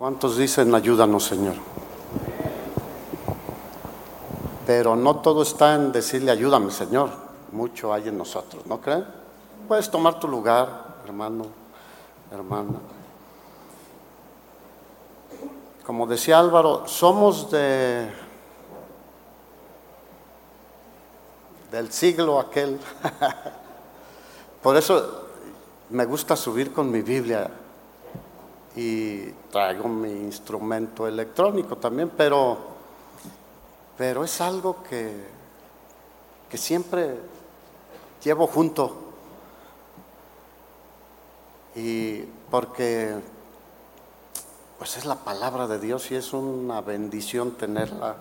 ¿Cuántos dicen ayúdanos, Señor? Pero no todo está en decirle ayúdame, Señor. Mucho hay en nosotros, ¿no creen? Puedes tomar tu lugar, hermano, hermana. Como decía Álvaro, somos de del siglo aquel. Por eso me gusta subir con mi Biblia y traigo mi instrumento electrónico también, pero, pero es algo que, que siempre llevo junto. Y porque pues es la palabra de Dios y es una bendición tenerla.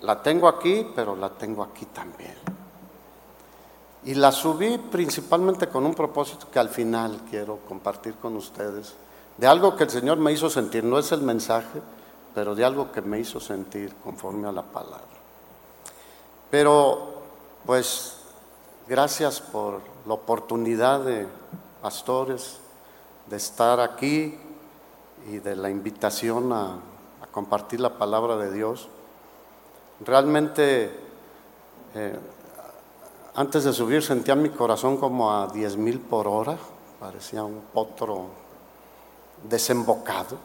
La tengo aquí, pero la tengo aquí también. Y la subí principalmente con un propósito que al final quiero compartir con ustedes de algo que el Señor me hizo sentir, no es el mensaje, pero de algo que me hizo sentir conforme a la palabra. Pero, pues, gracias por la oportunidad de pastores de estar aquí y de la invitación a, compartir la palabra de Dios. Realmente, eh, antes de subir sentía mi corazón como a 10 mil por hora, parecía un potro desembocado,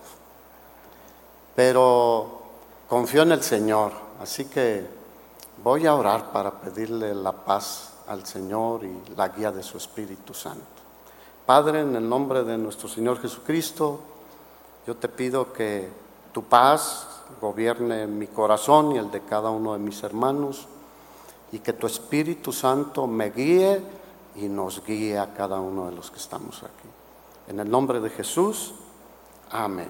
pero confío en el Señor, así que voy a orar para pedirle la paz al Señor y la guía de su Espíritu Santo. Padre, en el nombre de nuestro Señor Jesucristo, yo te pido que tu paz gobierne mi corazón y el de cada uno de mis hermanos y que tu Espíritu Santo me guíe y nos guíe a cada uno de los que estamos aquí. En el nombre de Jesús. Amén.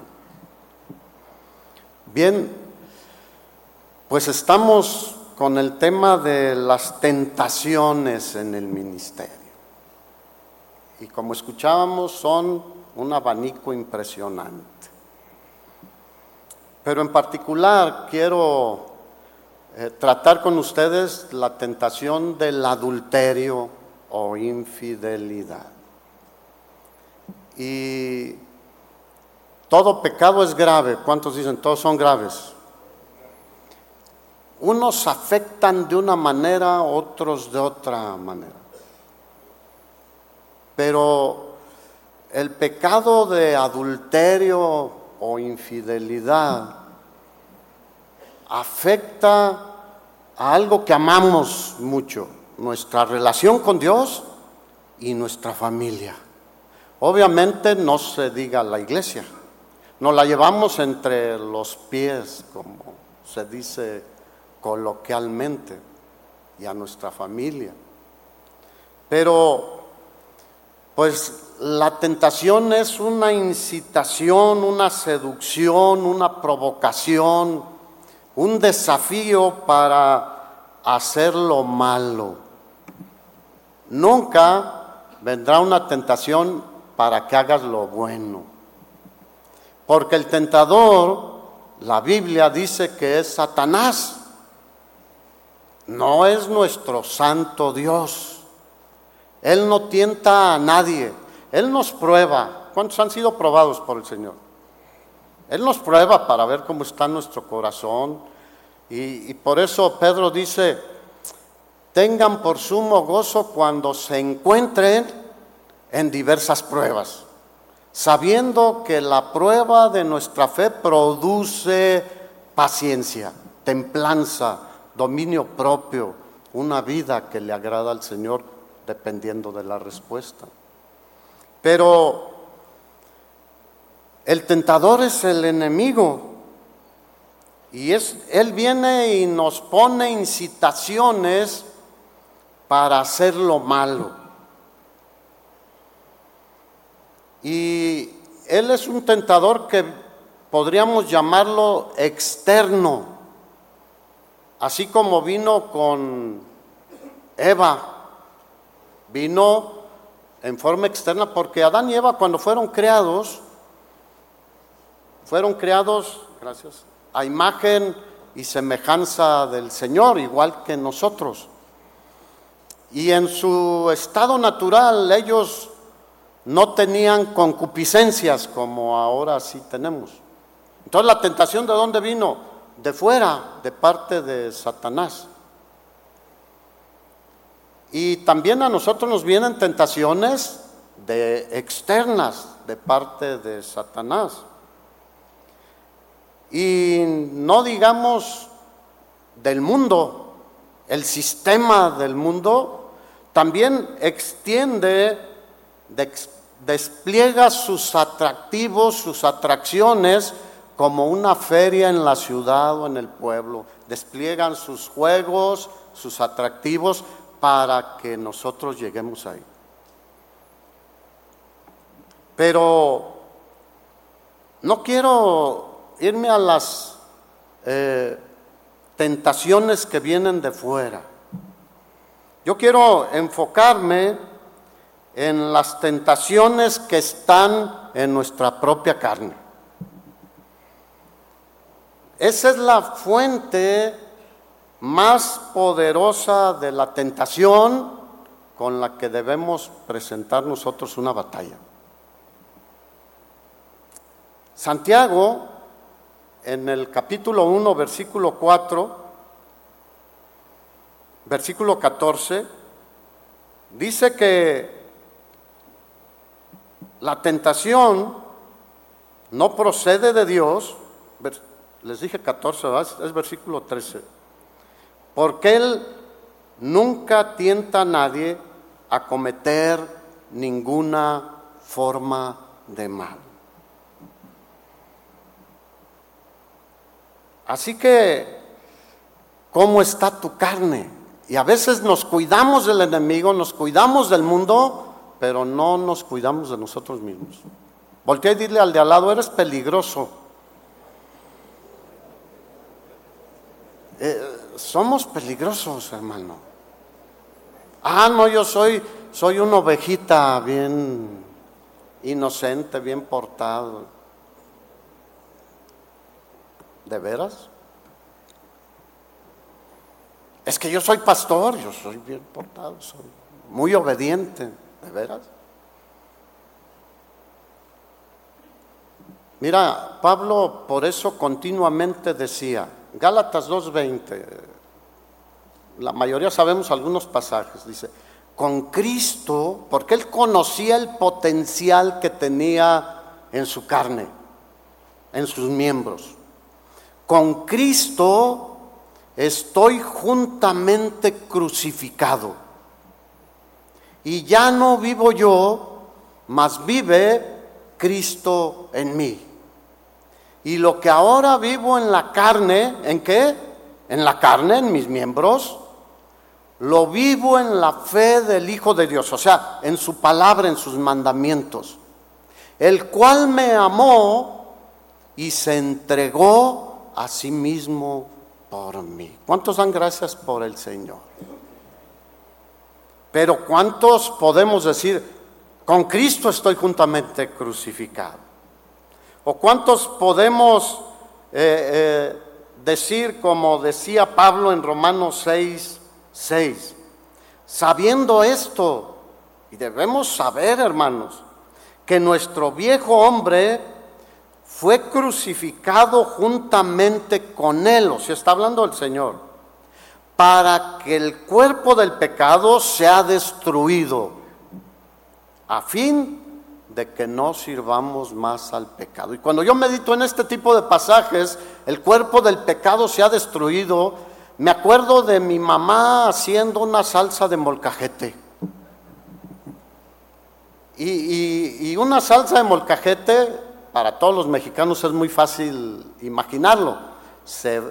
Bien, pues estamos con el tema de las tentaciones en el ministerio. Y como escuchábamos, son un abanico impresionante. Pero en particular quiero eh, tratar con ustedes la tentación del adulterio o infidelidad. Y todo pecado es grave. ¿Cuántos dicen? Todos son graves. Unos afectan de una manera, otros de otra manera. Pero el pecado de adulterio o infidelidad afecta a algo que amamos mucho, nuestra relación con Dios y nuestra familia. Obviamente no se diga la iglesia. Nos la llevamos entre los pies, como se dice coloquialmente, y a nuestra familia. Pero, pues la tentación es una incitación, una seducción, una provocación, un desafío para hacer lo malo. Nunca vendrá una tentación para que hagas lo bueno. Porque el tentador, la Biblia dice que es Satanás. No es nuestro santo Dios. Él no tienta a nadie. Él nos prueba. ¿Cuántos han sido probados por el Señor? Él nos prueba para ver cómo está nuestro corazón. Y, por eso Pedro dice, tengan por sumo gozo cuando se encuentren en diversas pruebas sabiendo que la prueba de nuestra fe produce paciencia, templanza, dominio propio, una vida que le agrada al Señor dependiendo de la respuesta. Pero el tentador es el enemigo y es, él viene y nos pone incitaciones para hacer lo malo. Y él es un tentador que podríamos llamarlo externo, así como vino con Eva, vino en forma externa, porque Adán y Eva cuando fueron creados, fueron creados, gracias, a imagen y semejanza del Señor, igual que nosotros. Y en su estado natural ellos no tenían concupiscencias como ahora sí tenemos. Entonces la tentación de dónde vino? De fuera, de parte de Satanás. Y también a nosotros nos vienen tentaciones de externas de parte de Satanás. Y no digamos del mundo, el sistema del mundo también extiende, despliega sus atractivos, sus atracciones como una feria en la ciudad o en el pueblo. Despliegan sus juegos, sus atractivos para que nosotros lleguemos ahí. Pero no quiero irme a las eh, tentaciones que vienen de fuera. Yo quiero enfocarme en las tentaciones que están en nuestra propia carne. Esa es la fuente más poderosa de la tentación con la que debemos presentar nosotros una batalla. Santiago, en el capítulo 1, versículo 4, versículo 14, dice que la tentación no procede de Dios, les dije 14, es versículo 13, porque Él nunca tienta a nadie a cometer ninguna forma de mal. Así que, ¿cómo está tu carne? Y a veces nos cuidamos del enemigo, nos cuidamos del mundo, pero no nos cuidamos de nosotros mismos. Voltea y dile al de al lado, eres peligroso. Eh, somos peligrosos, hermano. Ah, no, yo soy, soy una ovejita bien inocente, bien portado. ¿De veras? Es que yo soy pastor, yo soy bien portado, soy muy obediente, ¿de veras? Mira, Pablo por eso continuamente decía, Gálatas 2.20, la mayoría sabemos algunos pasajes, dice, con Cristo, porque él conocía el potencial que tenía en su carne, en sus miembros. Con Cristo estoy juntamente crucificado. Y ya no vivo yo, mas vive Cristo en mí. Y lo que ahora vivo en la carne, ¿en qué? En la carne, en mis miembros, lo vivo en la fe del Hijo de Dios, o sea, en su palabra, en sus mandamientos, el cual me amó y se entregó a sí mismo por mí. ¿Cuántos dan gracias por el Señor? Pero ¿cuántos podemos decir, con Cristo estoy juntamente crucificado? ¿O cuántos podemos eh, eh, decir, como decía Pablo en Romanos 6, 6, sabiendo esto, y debemos saber, hermanos, que nuestro viejo hombre fue crucificado juntamente con él, o sea, está hablando el Señor, para que el cuerpo del pecado sea destruido, a fin de que no sirvamos más al pecado. Y cuando yo medito en este tipo de pasajes, el cuerpo del pecado se ha destruido, me acuerdo de mi mamá haciendo una salsa de molcajete. Y, una salsa de molcajete para todos los mexicanos es muy fácil imaginarlo. Se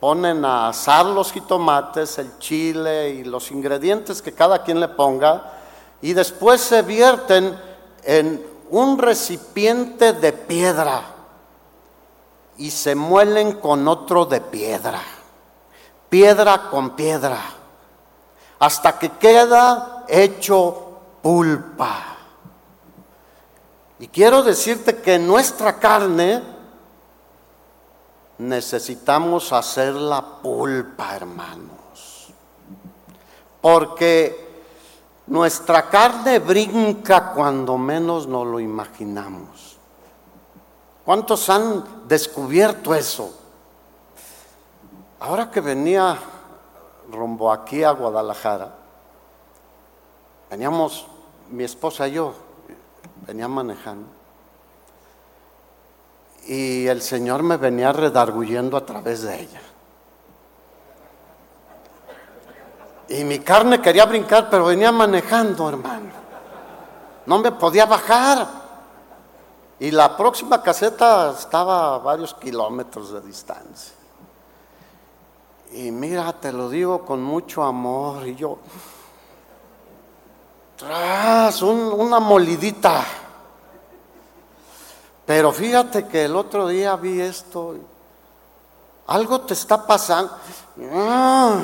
ponen a asar los jitomates, el chile y los ingredientes que cada quien le ponga y después se vierten en un recipiente de piedra y se muelen con otro de piedra, piedra con piedra, hasta que queda hecho pulpa. Y quiero decirte que nuestra carne necesitamos hacer la pulpa, hermanos. Porque nuestra carne brinca cuando menos nos lo imaginamos. ¿Cuántos han descubierto eso? Ahora que venía rumbo aquí a Guadalajara, veníamos, mi esposa y yo, venía manejando, y el Señor me venía redarguyendo a través de ella. Y mi carne quería brincar, pero venía manejando, hermano. No me podía bajar. Y la próxima caseta estaba a varios kilómetros de distancia. Y mira, te lo digo con mucho amor. Y yo, tras una molidita. Pero fíjate que el otro día vi esto. Algo te está pasando. Ah,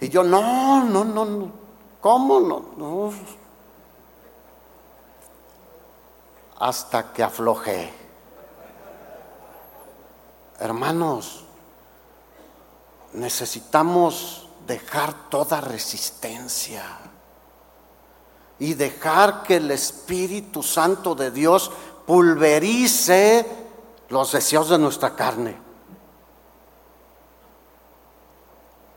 y yo, no, no, no, no. ¿Cómo no? No. Hasta que aflojé. Hermanos, necesitamos dejar toda resistencia y dejar que el Espíritu Santo de Dios pulverice los deseos de nuestra carne.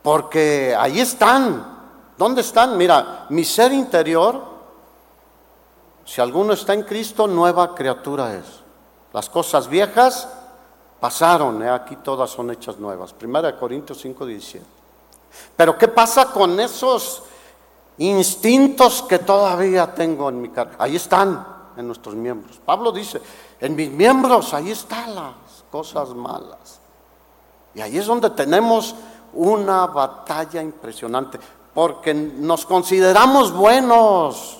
Porque ahí están. ¿Dónde están? Mira, mi ser interior, si alguno está en Cristo, nueva criatura es. Las cosas viejas pasaron, ¿eh? aquí todas son hechas nuevas. Primera de Corintios 5, 17. Pero ¿qué pasa con esos instintos que todavía tengo en mi carne? Ahí están en nuestros miembros. Pablo dice, en mis miembros, ahí están las cosas malas. Y ahí es donde tenemos una batalla impresionante, porque nos consideramos buenos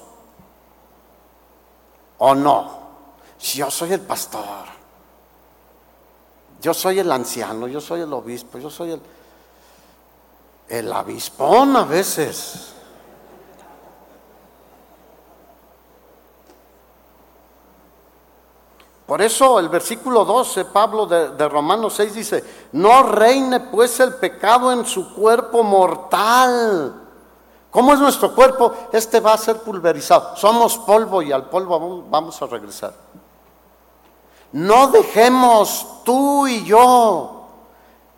o no. Si yo soy el pastor, yo soy el anciano, yo soy el obispo, yo soy el, el avispón a veces. Por eso el versículo 12, Pablo de, de, Romanos 6 dice, no reine pues el pecado en su cuerpo mortal. ¿Cómo es nuestro cuerpo? Este va a ser pulverizado. Somos polvo y al polvo vamos a regresar. No dejemos tú y yo.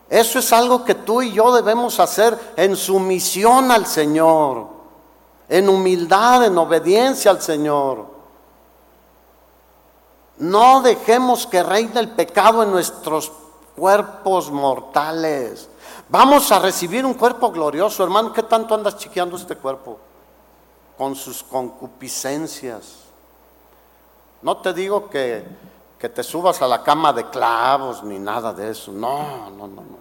Eso es algo que tú y yo debemos hacer en sumisión al Señor, en humildad, en obediencia al Señor. No dejemos que reine el pecado en nuestros cuerpos mortales. Vamos a recibir un cuerpo glorioso, hermano. ¿Qué tanto andas chiqueando este cuerpo? Con sus concupiscencias. No te digo que que te subas a la cama de clavos ni nada de eso. No, no, no, no.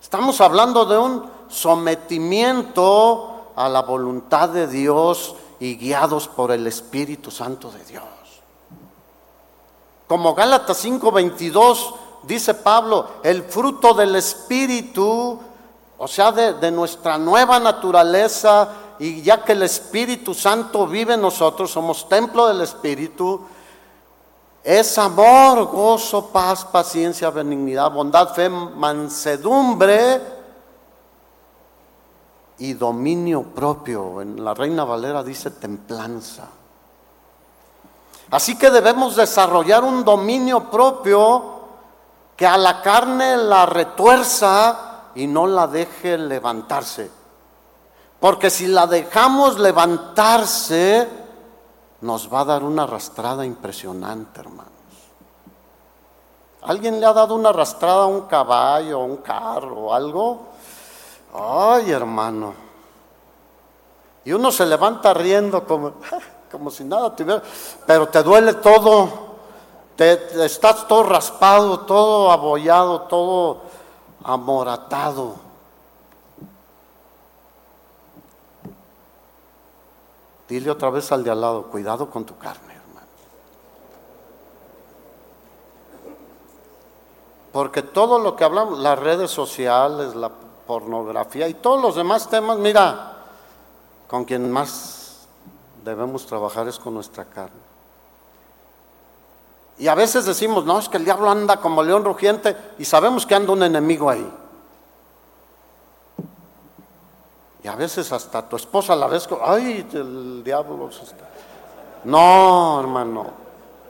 Estamos hablando de un sometimiento a la voluntad de Dios y guiados por el Espíritu Santo de Dios. Como Gálatas 5:22 dice Pablo, el fruto del Espíritu, o sea, de, de nuestra nueva naturaleza, y ya que el Espíritu Santo vive en nosotros, somos templo del Espíritu, es amor, gozo, paz, paciencia, benignidad, bondad, fe, mansedumbre y dominio propio. En la Reina Valera dice templanza. Así que debemos desarrollar un dominio propio que a la carne la retuerza y no la deje levantarse. Porque si la dejamos levantarse, nos va a dar una arrastrada impresionante, hermanos. ¿Alguien le ha dado una arrastrada a un caballo, a un carro o algo? Ay, hermano. Y uno se levanta riendo como, como si nada tuviera, pero te duele todo. Te, estás todo raspado, todo abollado, todo amoratado. Dile otra vez al de al lado, cuidado con tu carne, hermano. Porque todo lo que hablamos, las redes sociales, la pornografía y todos los demás temas, mira, con quien más debemos trabajar es con nuestra carne. Y a veces decimos, no, es que el diablo anda como león rugiente y sabemos que anda un enemigo ahí. Y a veces hasta tu esposa la ves, ay, el diablo. No, hermano.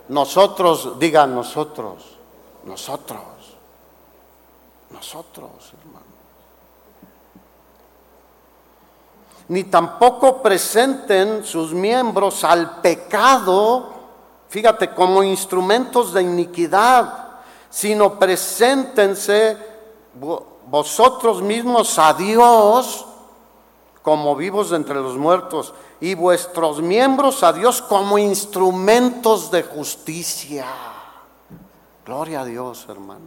nosotros, diga nosotros, nosotros, nosotros, hermano. Ni tampoco presenten sus miembros al pecado, fíjate, como instrumentos de iniquidad, sino preséntense vosotros mismos a Dios como vivos entre los muertos y vuestros miembros a Dios como instrumentos de justicia. Gloria a Dios, hermanos.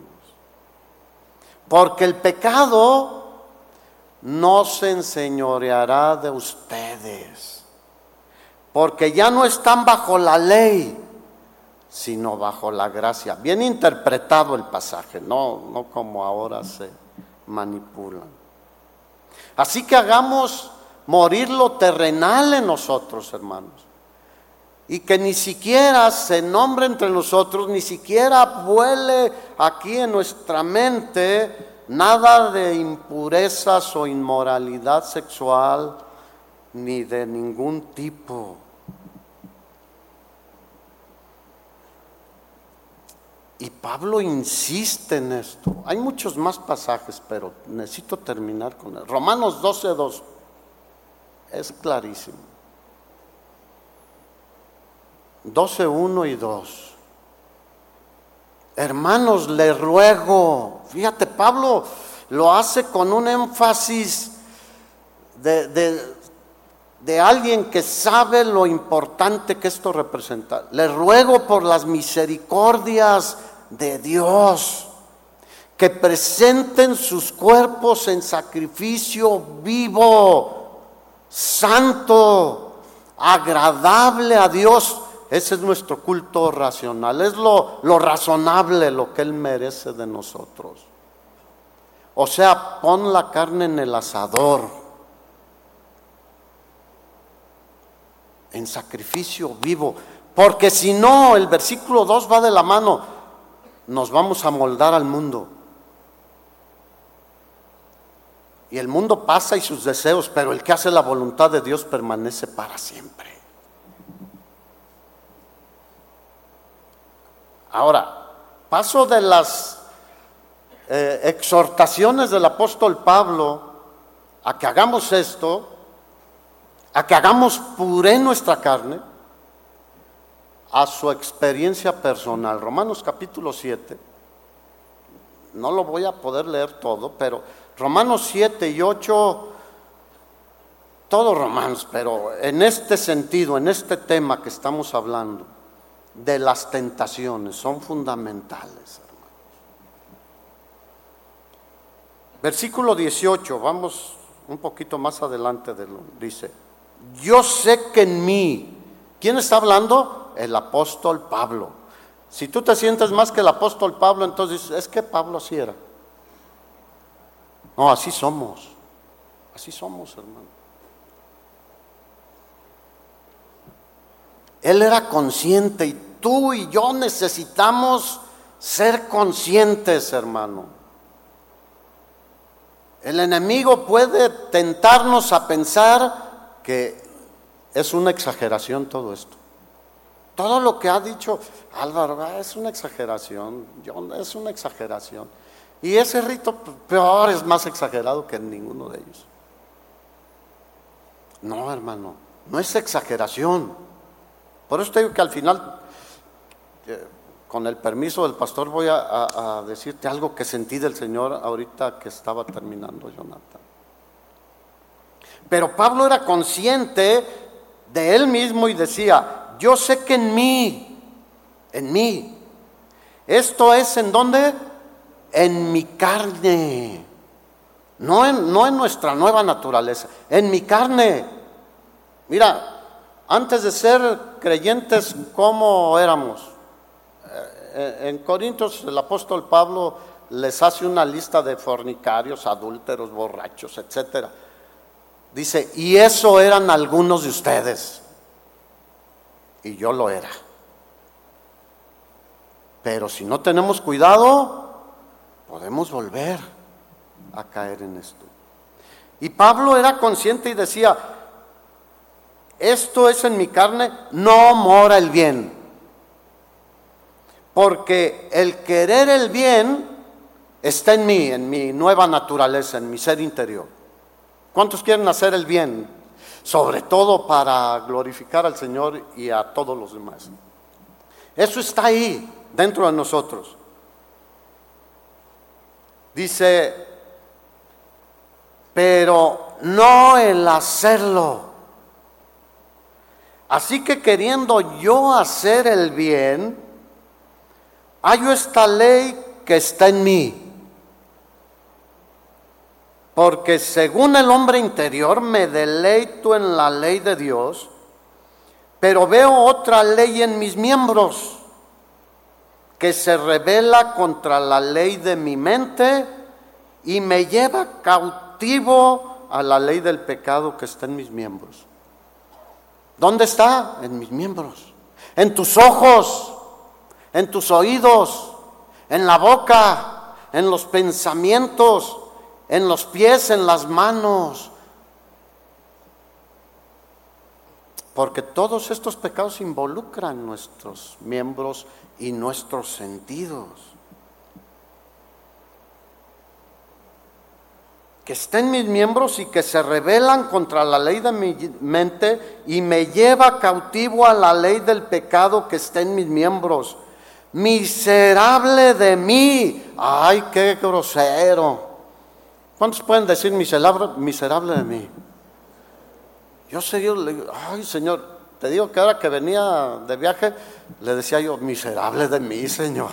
Porque el pecado no se enseñoreará de ustedes, porque ya no están bajo la ley, sino bajo la gracia. Bien interpretado el pasaje, no, no como ahora se manipulan. Así que hagamos morir lo terrenal en nosotros, hermanos. Y que ni siquiera se nombre entre nosotros, ni siquiera vuele aquí en nuestra mente nada de impurezas o inmoralidad sexual, ni de ningún tipo. Y Pablo insiste en esto. Hay muchos más pasajes, pero necesito terminar con él. Romanos 12, 2. Es clarísimo. 12, 1 y 2. Hermanos, le ruego. Fíjate, Pablo lo hace con un énfasis de, de, alguien que sabe lo importante que esto representa. Le ruego por las misericordias de Dios, que presenten sus cuerpos en sacrificio vivo, santo, agradable a Dios. Ese es nuestro culto racional, es lo, razonable, lo que Él merece de nosotros. O sea, pon la carne en el asador, en sacrificio vivo, porque si no, el versículo 2 va de la mano nos vamos a moldar al mundo. Y el mundo pasa y sus deseos, pero el que hace la voluntad de Dios permanece para siempre. Ahora, paso de las eh, exhortaciones del apóstol Pablo a que hagamos esto, a que hagamos puré nuestra carne, a su experiencia personal. Romanos capítulo 7, no lo voy a poder leer todo, pero Romanos 7 y 8, todo Romanos, pero en este sentido, en este tema que estamos hablando, de las tentaciones, son fundamentales, hermanos. Versículo 18, vamos un poquito más adelante dice, yo sé que en mí, ¿quién está hablando? el apóstol Pablo. Si tú te sientes más que el apóstol Pablo, entonces es que Pablo así era. No, así somos. Así somos, hermano. Él era consciente y tú y yo necesitamos ser conscientes, hermano. El enemigo puede tentarnos a pensar que es una exageración todo esto. Todo lo que ha dicho Álvaro es una exageración, John, es una exageración. Y ese rito peor es más exagerado que ninguno de ellos. No, hermano, no es exageración. Por eso te digo que al final, eh, con el permiso del pastor, voy a, decirte algo que sentí del Señor ahorita que estaba terminando, Jonathan. Pero Pablo era consciente de él mismo y decía, yo sé que en mí, en mí, esto es en dónde? En mi carne, no en, no en nuestra nueva naturaleza, en mi carne. Mira, antes de ser creyentes, ¿cómo éramos? Eh, en Corintios el apóstol Pablo les hace una lista de fornicarios, adúlteros, borrachos, etc. Dice, y eso eran algunos de ustedes y yo lo era. Pero si no tenemos cuidado, podemos volver a caer en esto. Y Pablo era consciente y decía, esto es en mi carne, no mora el bien. porque el querer el bien está en mí, en mi nueva naturaleza, en mi ser interior. ¿Cuántos quieren hacer el bien? Sobre todo para glorificar al Señor y a todos los demás. Eso está ahí, dentro de nosotros. Dice, pero no el hacerlo. Así que queriendo yo hacer el bien, hallo esta ley que está en mí. Porque según el hombre interior me deleito en la ley de Dios, pero veo otra ley en mis miembros que se revela contra la ley de mi mente y me lleva cautivo a la ley del pecado que está en mis miembros. ¿Dónde está? En mis miembros, en tus ojos, en tus oídos, en la boca, en los pensamientos, en los pies, en las manos. Porque todos estos pecados involucran nuestros miembros y nuestros sentidos. Que estén mis miembros y que se rebelan contra la ley de mi mente y me lleva cautivo a la ley del pecado que está en mis miembros. Miserable de mí. Ay, qué grosero. ¿Cuántos pueden decir miserable, miserable de mí? Yo seguí, le digo, ay Señor, te digo que ahora que venía de viaje, le decía yo, miserable de mí, Señor.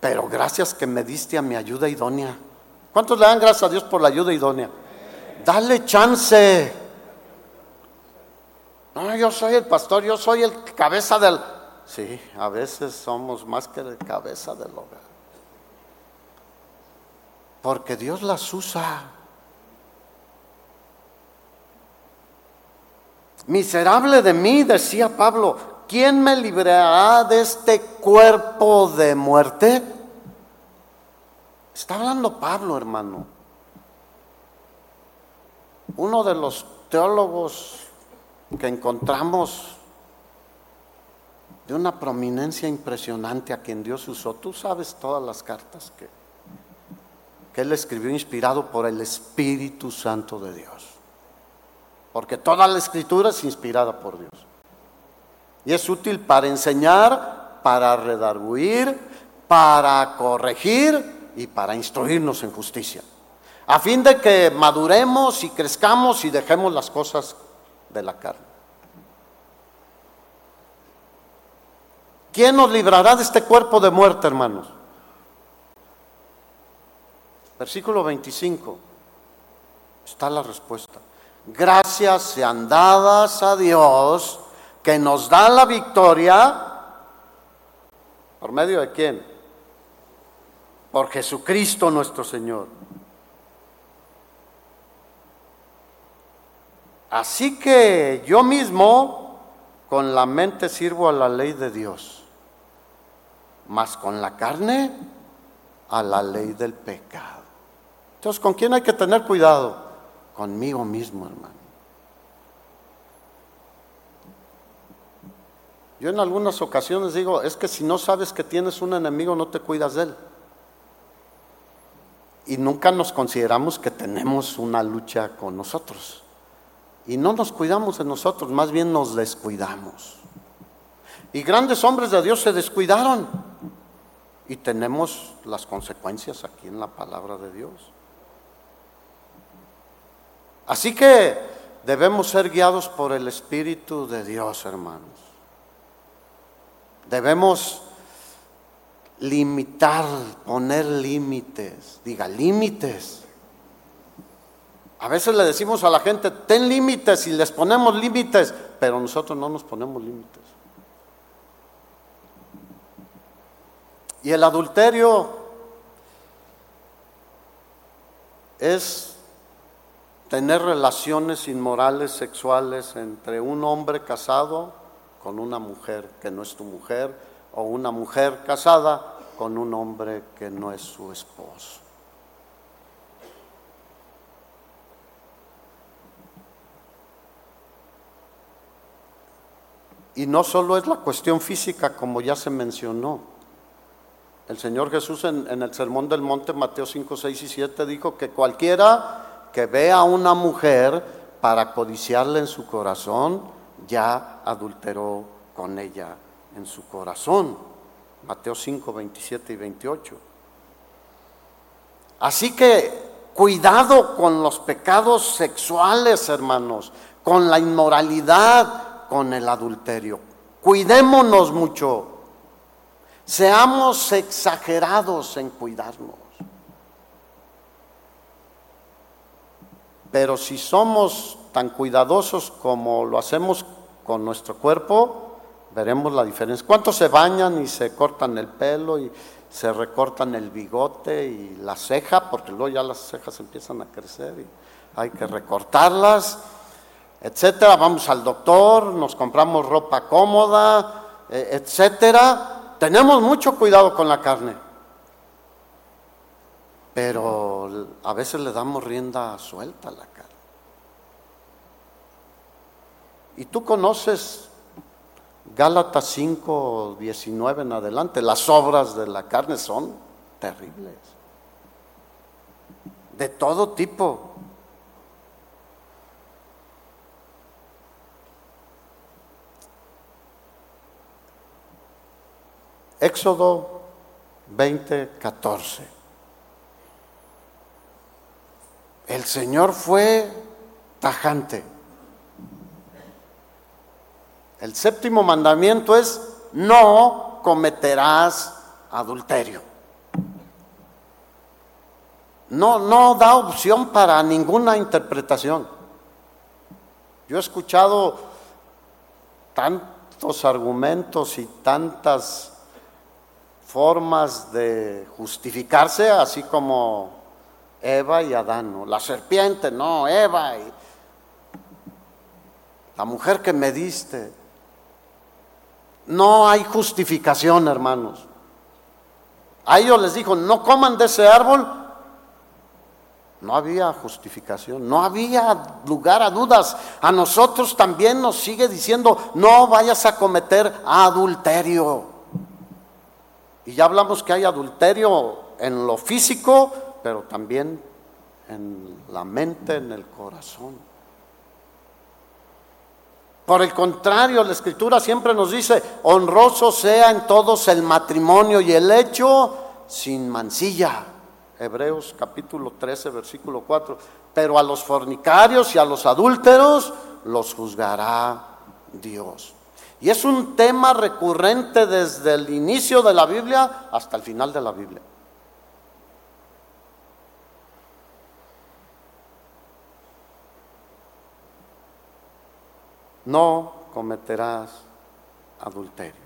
Pero gracias que me diste a mi ayuda idónea. ¿Cuántos le dan gracias a Dios por la ayuda idónea? Dale chance. No, yo soy el pastor, yo soy el cabeza del... Sí, a veces somos más que el cabeza del hogar. Porque Dios las usa. Miserable de mí, decía Pablo, ¿quién me librará de este cuerpo de muerte? Está hablando Pablo, hermano. Uno de los teólogos que encontramos de una prominencia impresionante a quien Dios usó. Tú sabes todas las cartas que, que él escribió inspirado por el Espíritu Santo de Dios porque toda la escritura es inspirada por Dios. Y es útil para enseñar, para redarguir, para corregir y para instruirnos en justicia. A fin de que maduremos y crezcamos y dejemos las cosas de la carne. ¿Quién nos librará de este cuerpo de muerte, hermanos? Versículo 25. Está la respuesta. Gracias sean dadas a Dios que nos da la victoria. ¿Por medio de quién? Por Jesucristo nuestro Señor. Así que yo mismo con la mente sirvo a la ley de Dios, mas con la carne a la ley del pecado. Entonces, ¿con quién hay que tener cuidado? conmigo mismo, hermano. Yo en algunas ocasiones digo, es que si no sabes que tienes un enemigo, no te cuidas de él. Y nunca nos consideramos que tenemos una lucha con nosotros. Y no nos cuidamos de nosotros, más bien nos descuidamos. Y grandes hombres de Dios se descuidaron. Y tenemos las consecuencias aquí en la palabra de Dios. Así que debemos ser guiados por el Espíritu de Dios, hermanos. Debemos limitar, poner límites. Diga, límites. A veces le decimos a la gente, ten límites y les ponemos límites, pero nosotros no nos ponemos límites. Y el adulterio es tener relaciones inmorales sexuales entre un hombre casado con una mujer que no es tu mujer o una mujer casada con un hombre que no es su esposo. Y no solo es la cuestión física, como ya se mencionó. El Señor Jesús en, el Sermón del Monte, Mateo 5, 6 y 7, dijo que cualquiera que vea a una mujer para codiciarla en su corazón, ya adulteró con ella en su corazón. Mateo 5, 27 y 28. Así que cuidado con los pecados sexuales, hermanos, con la inmoralidad, con el adulterio. Cuidémonos mucho. Seamos exagerados en cuidarnos. Pero si somos tan cuidadosos como lo hacemos con nuestro cuerpo, veremos la diferencia. ¿Cuántos se bañan y se cortan el pelo y se recortan el bigote y la ceja? Porque luego ya las cejas empiezan a crecer y hay que recortarlas, etcétera. Vamos al doctor, nos compramos ropa cómoda, eh, etcétera. Tenemos mucho cuidado con la carne, pero a veces le damos rienda suelta a la carne. Y tú conoces Gálatas 5, 19 en adelante, las obras de la carne son terribles, de todo tipo. Éxodo 20, 14. El Señor fue tajante. El séptimo mandamiento es, no cometerás adulterio. No, no da opción para ninguna interpretación. Yo he escuchado tantos argumentos y tantas formas de justificarse, así como Eva y Adán. La serpiente, no, Eva y la mujer que me diste. No hay justificación, hermanos. A ellos les dijo, no coman de ese árbol. No había justificación, no había lugar a dudas. A nosotros también nos sigue diciendo, no vayas a cometer adulterio. Y ya hablamos que hay adulterio en lo físico, pero también en la mente, en el corazón. Por el contrario, la escritura siempre nos dice, honroso sea en todos el matrimonio y el hecho sin mancilla. Hebreos capítulo 13, versículo 4. Pero a los fornicarios y a los adúlteros los juzgará Dios. Y es un tema recurrente desde el inicio de la Biblia hasta el final de la Biblia. No cometerás adulterio,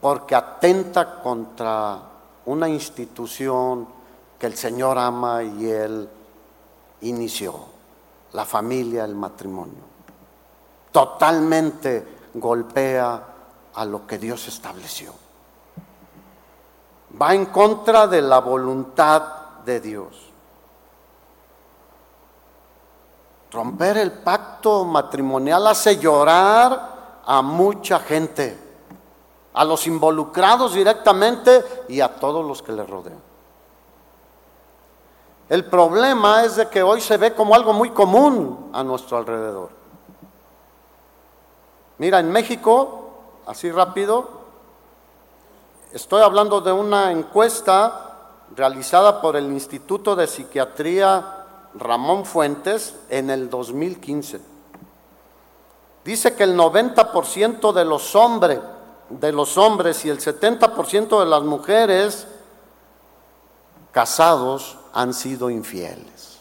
porque atenta contra una institución que el Señor ama y Él inició, la familia, el matrimonio. Totalmente golpea a lo que Dios estableció. Va en contra de la voluntad de Dios. Romper el pacto matrimonial hace llorar a mucha gente, a los involucrados directamente y a todos los que le rodean. El problema es de que hoy se ve como algo muy común a nuestro alrededor. Mira, en México, así rápido, estoy hablando de una encuesta realizada por el Instituto de Psiquiatría Ramón Fuentes en el 2015. Dice que el 90% de los hombres, de los hombres y el 70% de las mujeres casados han sido infieles.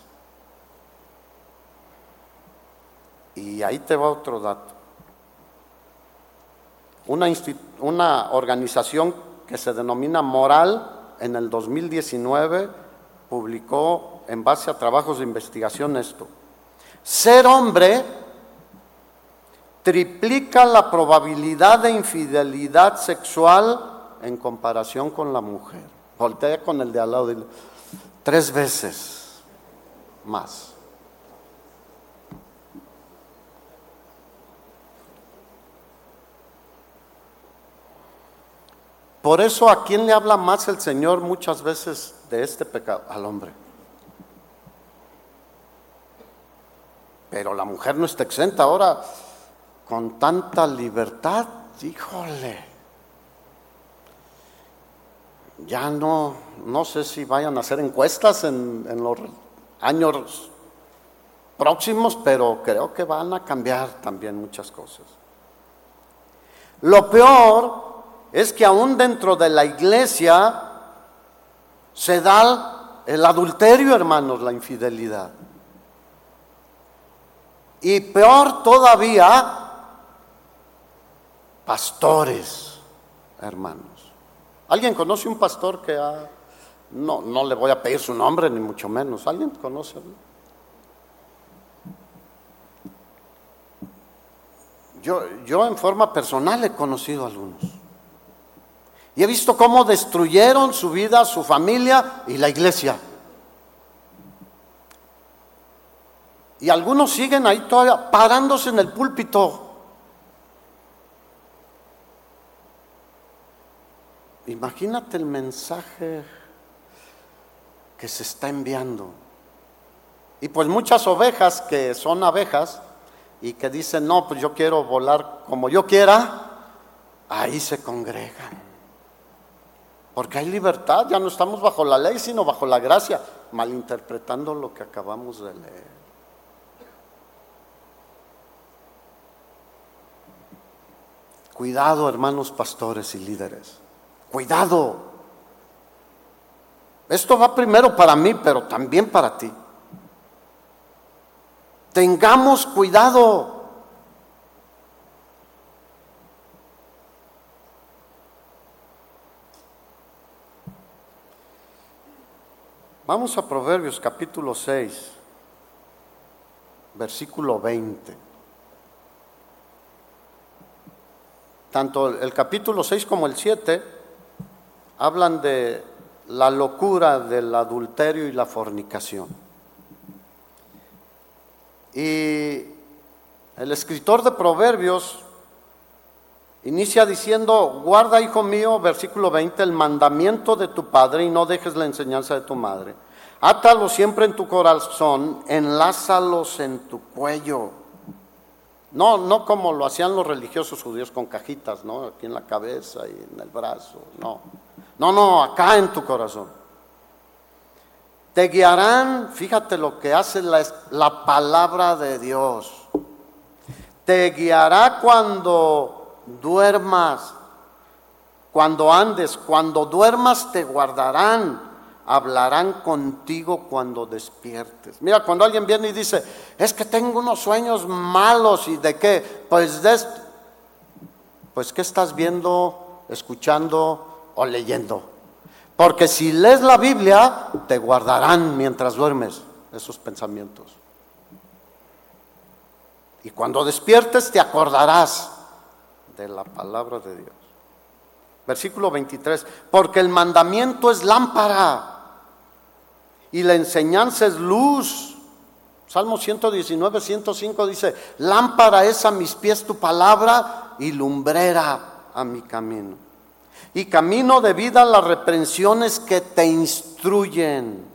Y ahí te va otro dato. Una, una organización que se denomina Moral en el 2019 publicó en base a trabajos de investigación esto. Ser hombre triplica la probabilidad de infidelidad sexual en comparación con la mujer. Voltea con el de al lado, tres veces más. Por eso a quién le habla más el Señor muchas veces de este pecado? Al hombre. Pero la mujer no está exenta ahora con tanta libertad, híjole. Ya no, no sé si vayan a hacer encuestas en, en los años próximos, pero creo que van a cambiar también muchas cosas. Lo peor es que aún dentro de la iglesia se da el adulterio, hermanos, la infidelidad. Y peor todavía, pastores, hermanos. ¿Alguien conoce un pastor que ha... No, no le voy a pedir su nombre, ni mucho menos. ¿Alguien conoce? Yo, yo en forma personal he conocido a algunos. Y he visto cómo destruyeron su vida, su familia y la iglesia. Y algunos siguen ahí todavía parándose en el púlpito. Imagínate el mensaje que se está enviando. Y pues muchas ovejas que son abejas y que dicen, no, pues yo quiero volar como yo quiera, ahí se congregan. Porque hay libertad, ya no estamos bajo la ley, sino bajo la gracia, malinterpretando lo que acabamos de leer. Cuidado, hermanos pastores y líderes. Cuidado. Esto va primero para mí, pero también para ti. Tengamos cuidado. Vamos a Proverbios capítulo 6, versículo 20. Tanto el capítulo 6 como el 7 hablan de la locura del adulterio y la fornicación. Y el escritor de Proverbios inicia diciendo, guarda, hijo mío, versículo 20, el mandamiento de tu padre y no dejes la enseñanza de tu madre. Átalo siempre en tu corazón, enlázalos en tu cuello. No, no como lo hacían los religiosos judíos con cajitas, ¿no? Aquí en la cabeza y en el brazo, no. No, no, acá en tu corazón. Te guiarán, fíjate lo que hace la, palabra de Dios. Te guiará cuando duermas, cuando andes, cuando duermas te guardarán, hablarán contigo cuando despiertes. Mira, cuando alguien viene y dice, es que tengo unos sueños malos y de qué, pues pues qué estás viendo, escuchando o leyendo. Porque si lees la Biblia, te guardarán mientras duermes esos pensamientos. Y cuando despiertes te acordarás de la palabra de Dios. Versículo 23, porque el mandamiento es lámpara y la enseñanza es luz. Salmo 119, 105 dice, lámpara es a mis pies tu palabra y lumbrera a mi camino y camino de vida las reprensiones que te instruyen.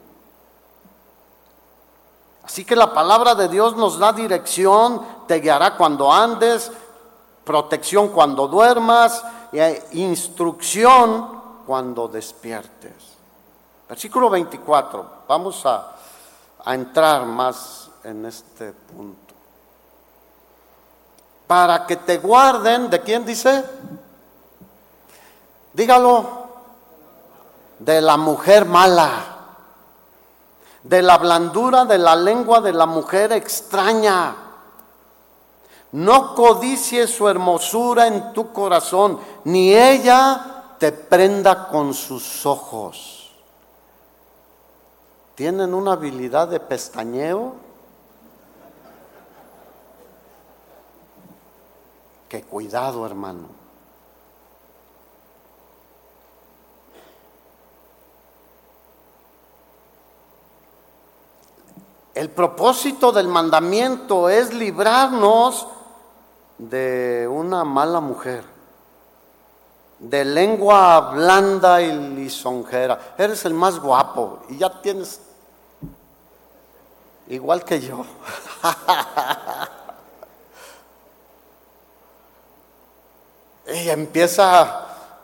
Así que la palabra de Dios nos da dirección, te guiará cuando andes, protección cuando duermas, e instrucción cuando despiertes. Versículo 24, vamos a, a entrar más en este punto. Para que te guarden, ¿de quién dice? Dígalo, de la mujer mala, de la blandura de la lengua de la mujer extraña. No codicies su hermosura en tu corazón, ni ella te prenda con sus ojos. ¿Tienen una habilidad de pestañeo? Que cuidado, hermano. El propósito del mandamiento es librarnos de una mala mujer. de lengua blanda y lisonjera. Eres el más guapo y ya tienes igual que yo. y empieza,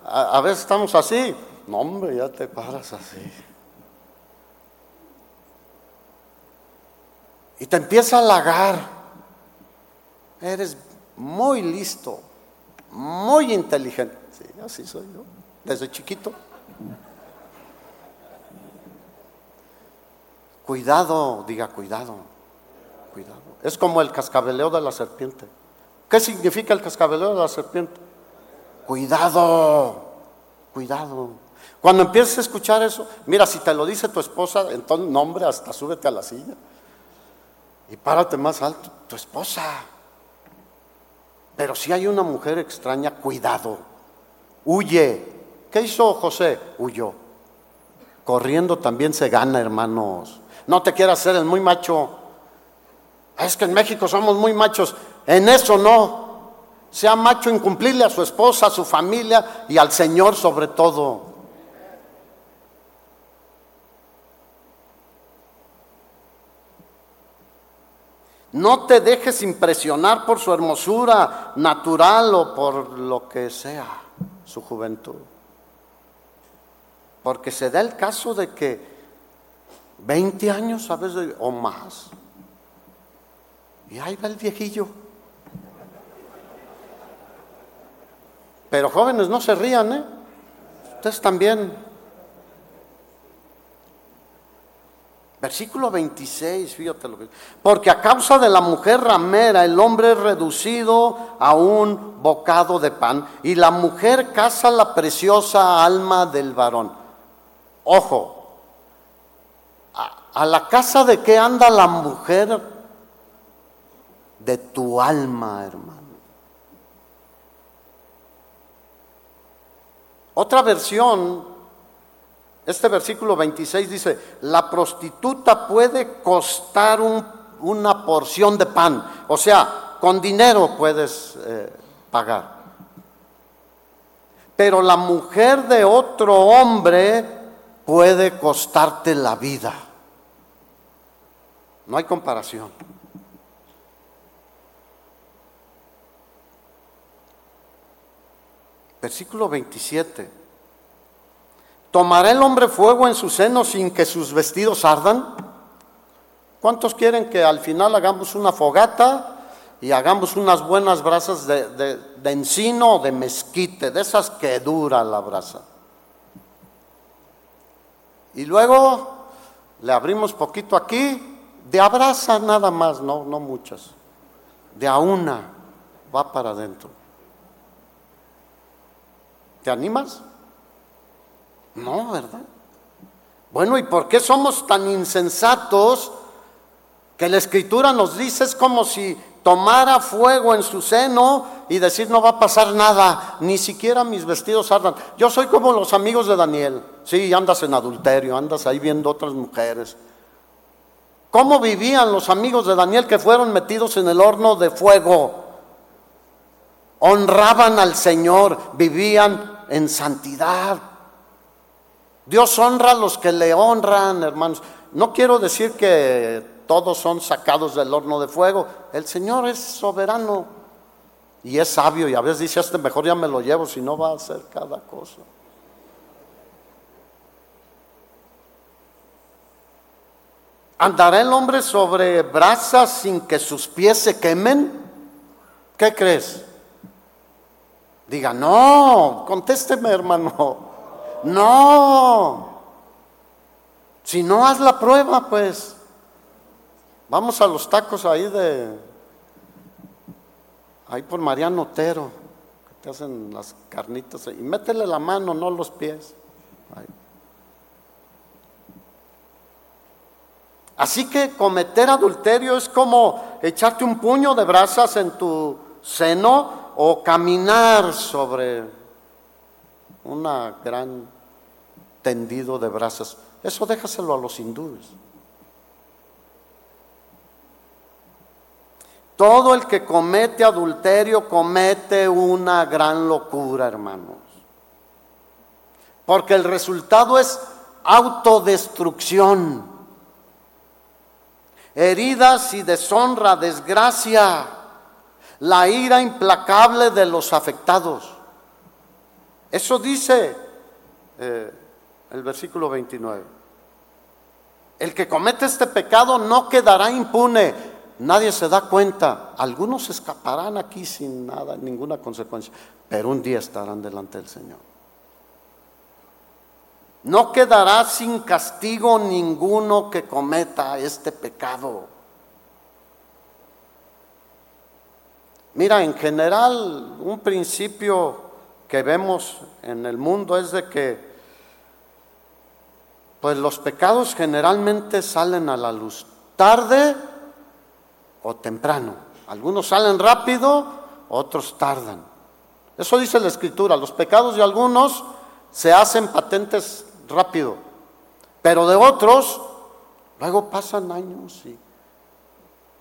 a, a veces estamos así, no hombre, ya te paras así. Y te empieza a halagar. Eres muy listo, muy inteligente. Sí, así soy yo, desde chiquito. Cuidado, diga cuidado, cuidado. Es como el cascabeleo de la serpiente. ¿Qué significa el cascabeleo de la serpiente? Cuidado, cuidado. Cuando empieces a escuchar eso, mira, si te lo dice tu esposa, entonces, nombre, hasta súbete a la silla y párate más alto, tu esposa. Pero si hay una mujer extraña, cuidado, huye. ¿Qué hizo José? Huyó. Corriendo también se gana, hermanos. No te quieras ser el muy macho. Es que en México somos muy machos. En eso no. Sea macho en cumplirle a su esposa, a su familia y al Señor sobre todo. No te dejes impresionar por su hermosura natural o por lo que sea su juventud. Porque se da el caso de que 20 años a veces o más. Y ahí va el viejillo. Pero jóvenes no se rían, ¿eh? Ustedes también. Versículo 26, fíjate lo que Porque a causa de la mujer ramera el hombre es reducido a un bocado de pan y la mujer caza la preciosa alma del varón. Ojo, a, la casa de qué anda la mujer? De tu alma, hermano. Otra versión este versículo 26 dice, la prostituta puede costar una porción de pan, o sea, con dinero puedes eh, pagar. Pero la mujer de otro hombre puede costarte la vida. No hay comparación. Versículo 27. ¿Tomará el hombre fuego en su seno sin que sus vestidos ardan? ¿Cuántos quieren que al final hagamos una fogata y hagamos unas buenas brasas de, encino o de mezquite, de esas que dura la brasa? Y luego le abrimos poquito aquí, de abrasa nada más, no, no muchas, de a una va para adentro. ¿Te animas? No, ¿verdad? Bueno, ¿y por qué somos tan insensatos que la escritura nos dice es como si tomara fuego en su seno y decir no va a pasar nada, ni siquiera mis vestidos ardan. Yo soy como los amigos de Daniel. Sí, andas en adulterio, andas ahí viendo otras mujeres. ¿Cómo vivían los amigos de Daniel que fueron metidos en el horno de fuego? Honraban al Señor, vivían en santidad. Dios honra a los que le honran, hermanos. No quiero decir que todos son sacados del horno de fuego. El Señor es soberano y es sabio y a veces dice, este mejor ya me lo llevo, si no va a hacer cada cosa. ¿Andará el hombre sobre brasas sin que sus pies se quemen? ¿Qué crees? Diga, no, contésteme hermano. No. Si no haz la prueba, pues. Vamos a los tacos ahí de. Ahí por Mariano Otero, que te hacen las carnitas. Y métele la mano, no los pies. Así que cometer adulterio es como echarte un puño de brasas en tu seno o caminar sobre una gran tendido de brazos. Eso déjaselo a los hindúes. Todo el que comete adulterio comete una gran locura, hermanos. porque el resultado es autodestrucción, heridas y deshonra, desgracia, la ira implacable de los afectados. Eso dice eh, el versículo 29. El que comete este pecado no quedará impune. Nadie se da cuenta. Algunos escaparán aquí sin nada, ninguna consecuencia, pero un día estarán delante del Señor. No quedará sin castigo ninguno que cometa este pecado. Mira, en general, un principio que vemos en el mundo es de que pues los pecados generalmente salen a la luz, tarde o temprano. Algunos salen rápido, otros tardan. Eso dice la escritura, los pecados de algunos se hacen patentes rápido, pero de otros luego pasan años y,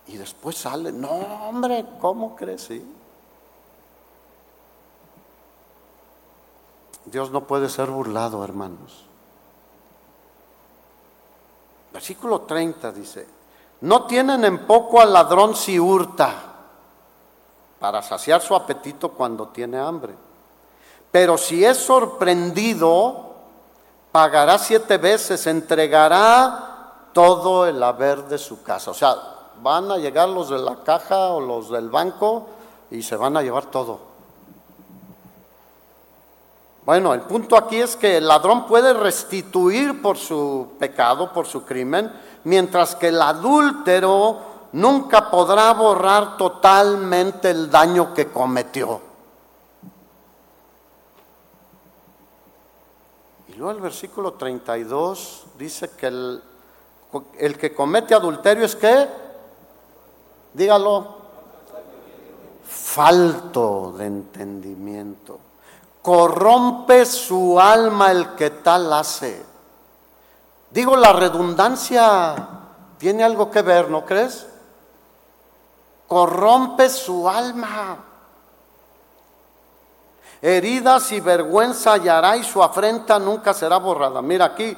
y después salen. No, hombre, ¿cómo crees? Dios no puede ser burlado, hermanos. Versículo 30 dice, no tienen en poco al ladrón si hurta para saciar su apetito cuando tiene hambre. Pero si es sorprendido, pagará siete veces, entregará todo el haber de su casa. O sea, van a llegar los de la caja o los del banco y se van a llevar todo. Bueno, el punto aquí es que el ladrón puede restituir por su pecado, por su crimen, mientras que el adúltero nunca podrá borrar totalmente el daño que cometió. El versículo 32 dice que el, el que comete adulterio es que, dígalo, falto de entendimiento corrompe su alma el que tal hace. Digo, la redundancia tiene algo que ver, ¿no crees? Corrompe su alma. Heridas y vergüenza hallará y su afrenta nunca será borrada. Mira aquí,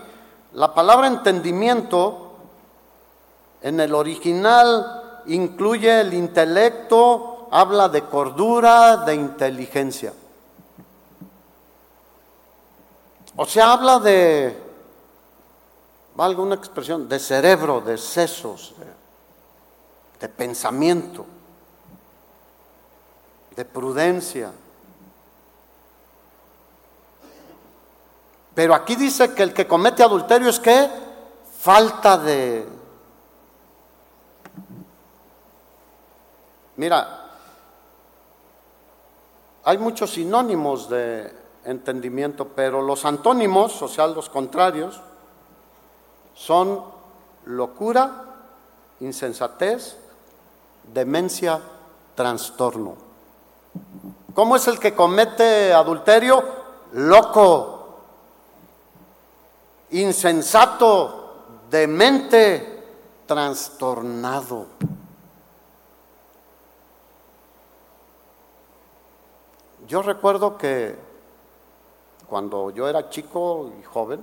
la palabra entendimiento en el original incluye el intelecto, habla de cordura, de inteligencia. O sea, habla de, valga una expresión, de cerebro, de sesos, de, pensamiento, de prudencia. Pero aquí dice que el que comete adulterio es que falta de... Mira, hay muchos sinónimos de entendimiento, pero los antónimos, o sea, los contrarios, son locura, insensatez, demencia, trastorno. ¿Cómo es el que comete adulterio? Loco, insensato, demente, trastornado. Yo recuerdo que cuando yo era chico y joven,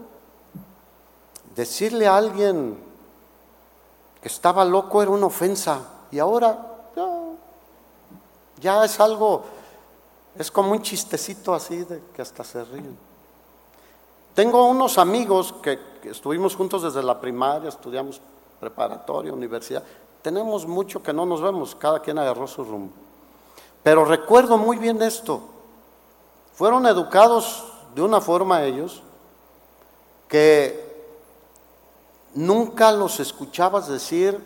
decirle a alguien que estaba loco era una ofensa y ahora ya, es algo, es como un chistecito así de que hasta se ríen. Tengo unos amigos que, estuvimos juntos desde la primaria, estudiamos preparatoria, universidad. Tenemos mucho que no nos vemos, cada quien agarró su rumbo. Pero recuerdo muy bien esto. Fueron educados de una forma ellos que nunca los escuchabas decir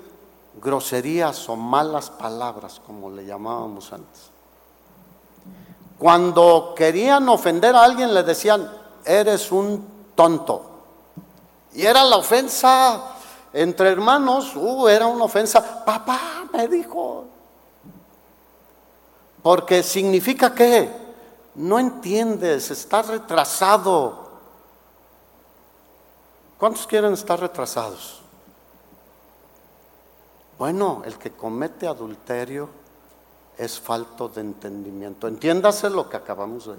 groserías o malas palabras, como le llamábamos antes. Cuando querían ofender a alguien le decían, eres un tonto. Y era la ofensa entre hermanos, uh, era una ofensa, papá me dijo. Porque significa que no entiendes, estás retrasado. ¿Cuántos quieren estar retrasados? Bueno, el que comete adulterio es falto de entendimiento. Entiéndase lo que acabamos de,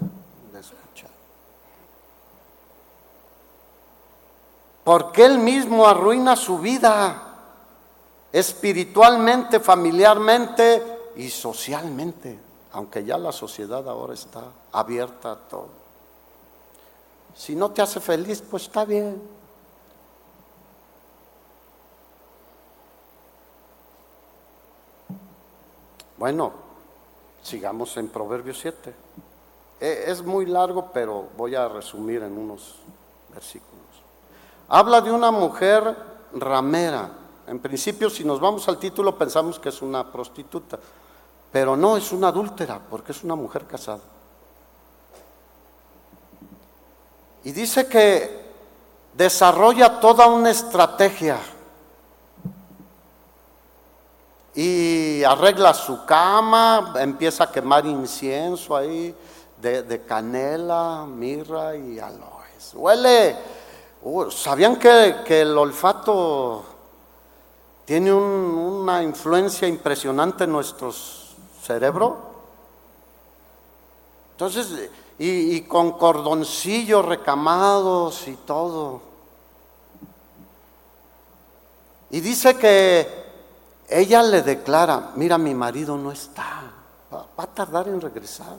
de escuchar. Porque él mismo arruina su vida espiritualmente, familiarmente y socialmente, aunque ya la sociedad ahora está abierta a todo. Si no te hace feliz, pues está bien. Bueno, sigamos en Proverbios 7. E, es muy largo, pero voy a resumir en unos versículos. Habla de una mujer ramera. En principio, si nos vamos al título, pensamos que es una prostituta, pero no, es una adúltera, porque es una mujer casada. Y dice que desarrolla toda una estrategia y arregla su cama, empieza a quemar incienso ahí de, canela, mirra y aloes. Huele, uh, ¿sabían que, el olfato tiene una influencia impresionante en nuestro cerebro? Entonces, y, y con cordoncillos recamados y todo. Y dice que ella le declara, mira, mi marido no está, va, a tardar en regresar.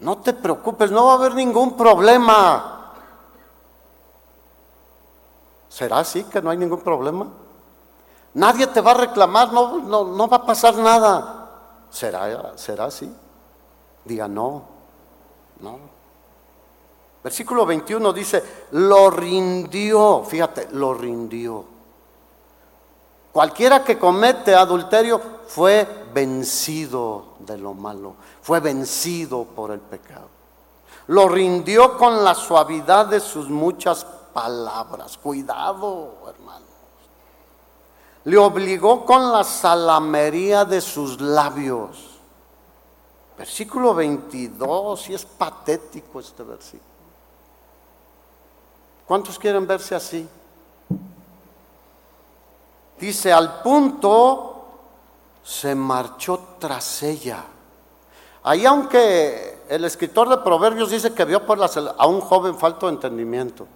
No te preocupes, no va a haber ningún problema. ¿Será así que no hay ningún problema? Nadie te va a reclamar, no, no, no va a pasar nada. ¿Será, ¿Será así? Diga no, no. Versículo 21 dice, lo rindió, fíjate, lo rindió. Cualquiera que comete adulterio fue vencido de lo malo, fue vencido por el pecado. Lo rindió con la suavidad de sus muchas palabras. Cuidado, hermanos. Le obligó con la salamería de sus labios. Versículo 22, y es patético este versículo. ¿Cuántos quieren verse así? Dice, al punto se marchó tras ella. Ahí aunque el escritor de Proverbios dice que vio a un joven falto de entendimiento,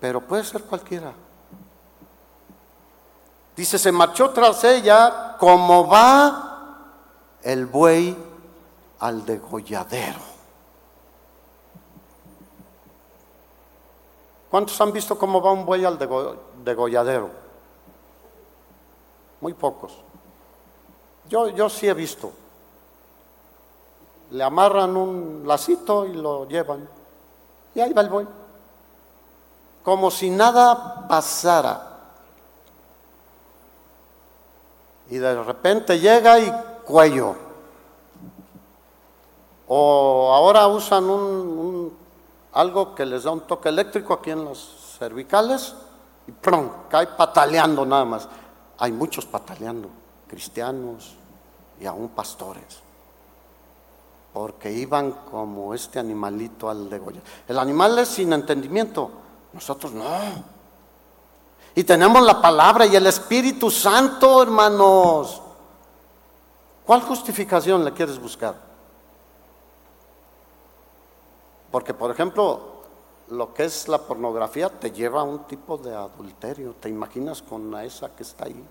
pero puede ser cualquiera. Dice, se marchó tras ella como va el buey al degolladero. ¿Cuántos han visto cómo va un buey al degolladero? muy pocos. Yo, yo sí he visto. Le amarran un lacito y lo llevan. Y ahí va el buey. Como si nada pasara. Y de repente llega y cuello. O ahora usan un, algo que les da un toque eléctrico aquí en los cervicales y ¡prum! cae pataleando nada más hay muchos pataleando, cristianos y aún pastores, porque iban como este animalito al degollar. El animal es sin entendimiento, nosotros no. Y tenemos la palabra y el Espíritu Santo, hermanos. ¿Cuál justificación le quieres buscar? Porque, por ejemplo, lo que es la pornografía te lleva a un tipo de adulterio. ¿Te imaginas con esa que está ahí?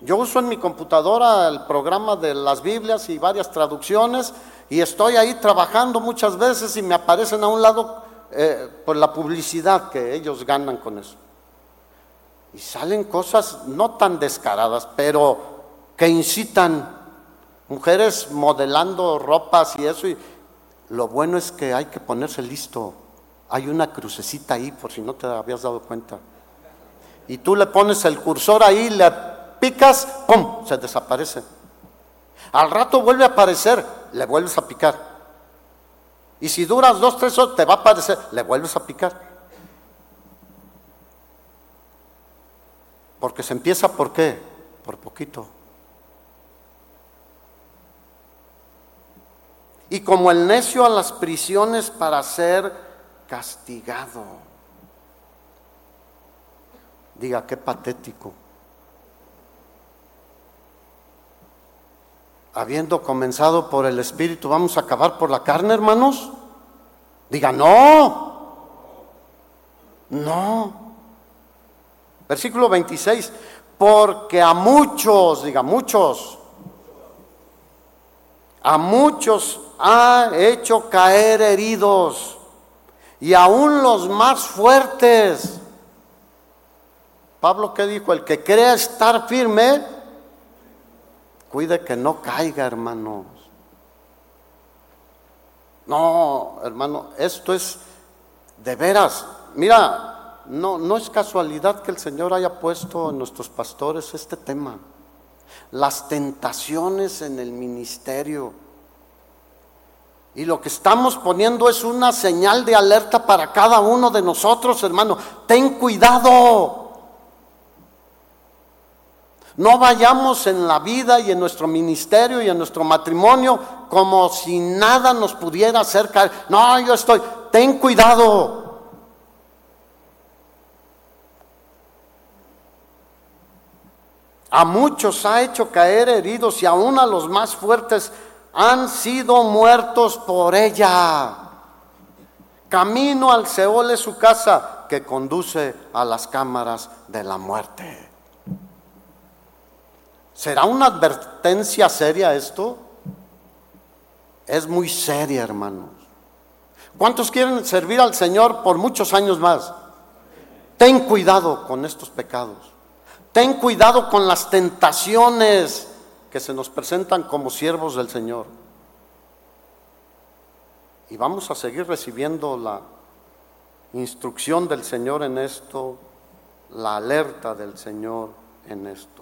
Yo uso en mi computadora el programa de las Biblias y varias traducciones y estoy ahí trabajando muchas veces y me aparecen a un lado eh, por la publicidad que ellos ganan con eso. Y salen cosas no tan descaradas, pero que incitan mujeres modelando ropas y eso. Y, lo bueno es que hay que ponerse listo. Hay una crucecita ahí por si no te habías dado cuenta. Y tú le pones el cursor ahí, le picas, ¡pum! Se desaparece. Al rato vuelve a aparecer, le vuelves a picar. Y si duras dos, tres horas, te va a aparecer, le vuelves a picar. Porque se empieza por qué? Por poquito. y como el necio a las prisiones para ser castigado. Diga, qué patético. Habiendo comenzado por el Espíritu, ¿vamos a acabar por la carne, hermanos? Diga, no, no. Versículo 26, porque a muchos, diga, muchos, a muchos ha hecho caer heridos y aún los más fuertes. Pablo, ¿qué dijo? El que crea estar firme, cuide que no caiga, hermanos. No, hermano, esto es de veras. Mira, no, no es casualidad que el Señor haya puesto en nuestros pastores este tema. Las tentaciones en el ministerio. Y lo que estamos poniendo es una señal de alerta para cada uno de nosotros, hermano. Ten cuidado. No vayamos en la vida y en nuestro ministerio y en nuestro matrimonio como si nada nos pudiera hacer caer. No, yo estoy. Ten cuidado. A muchos ha hecho caer heridos y aún a los más fuertes han sido muertos por ella. Camino al Seol es su casa que conduce a las cámaras de la muerte. ¿Será una advertencia seria esto? Es muy seria, hermanos. ¿Cuántos quieren servir al Señor por muchos años más? Ten cuidado con estos pecados. Ten cuidado con las tentaciones que se nos presentan como siervos del Señor. Y vamos a seguir recibiendo la instrucción del Señor en esto, la alerta del Señor en esto.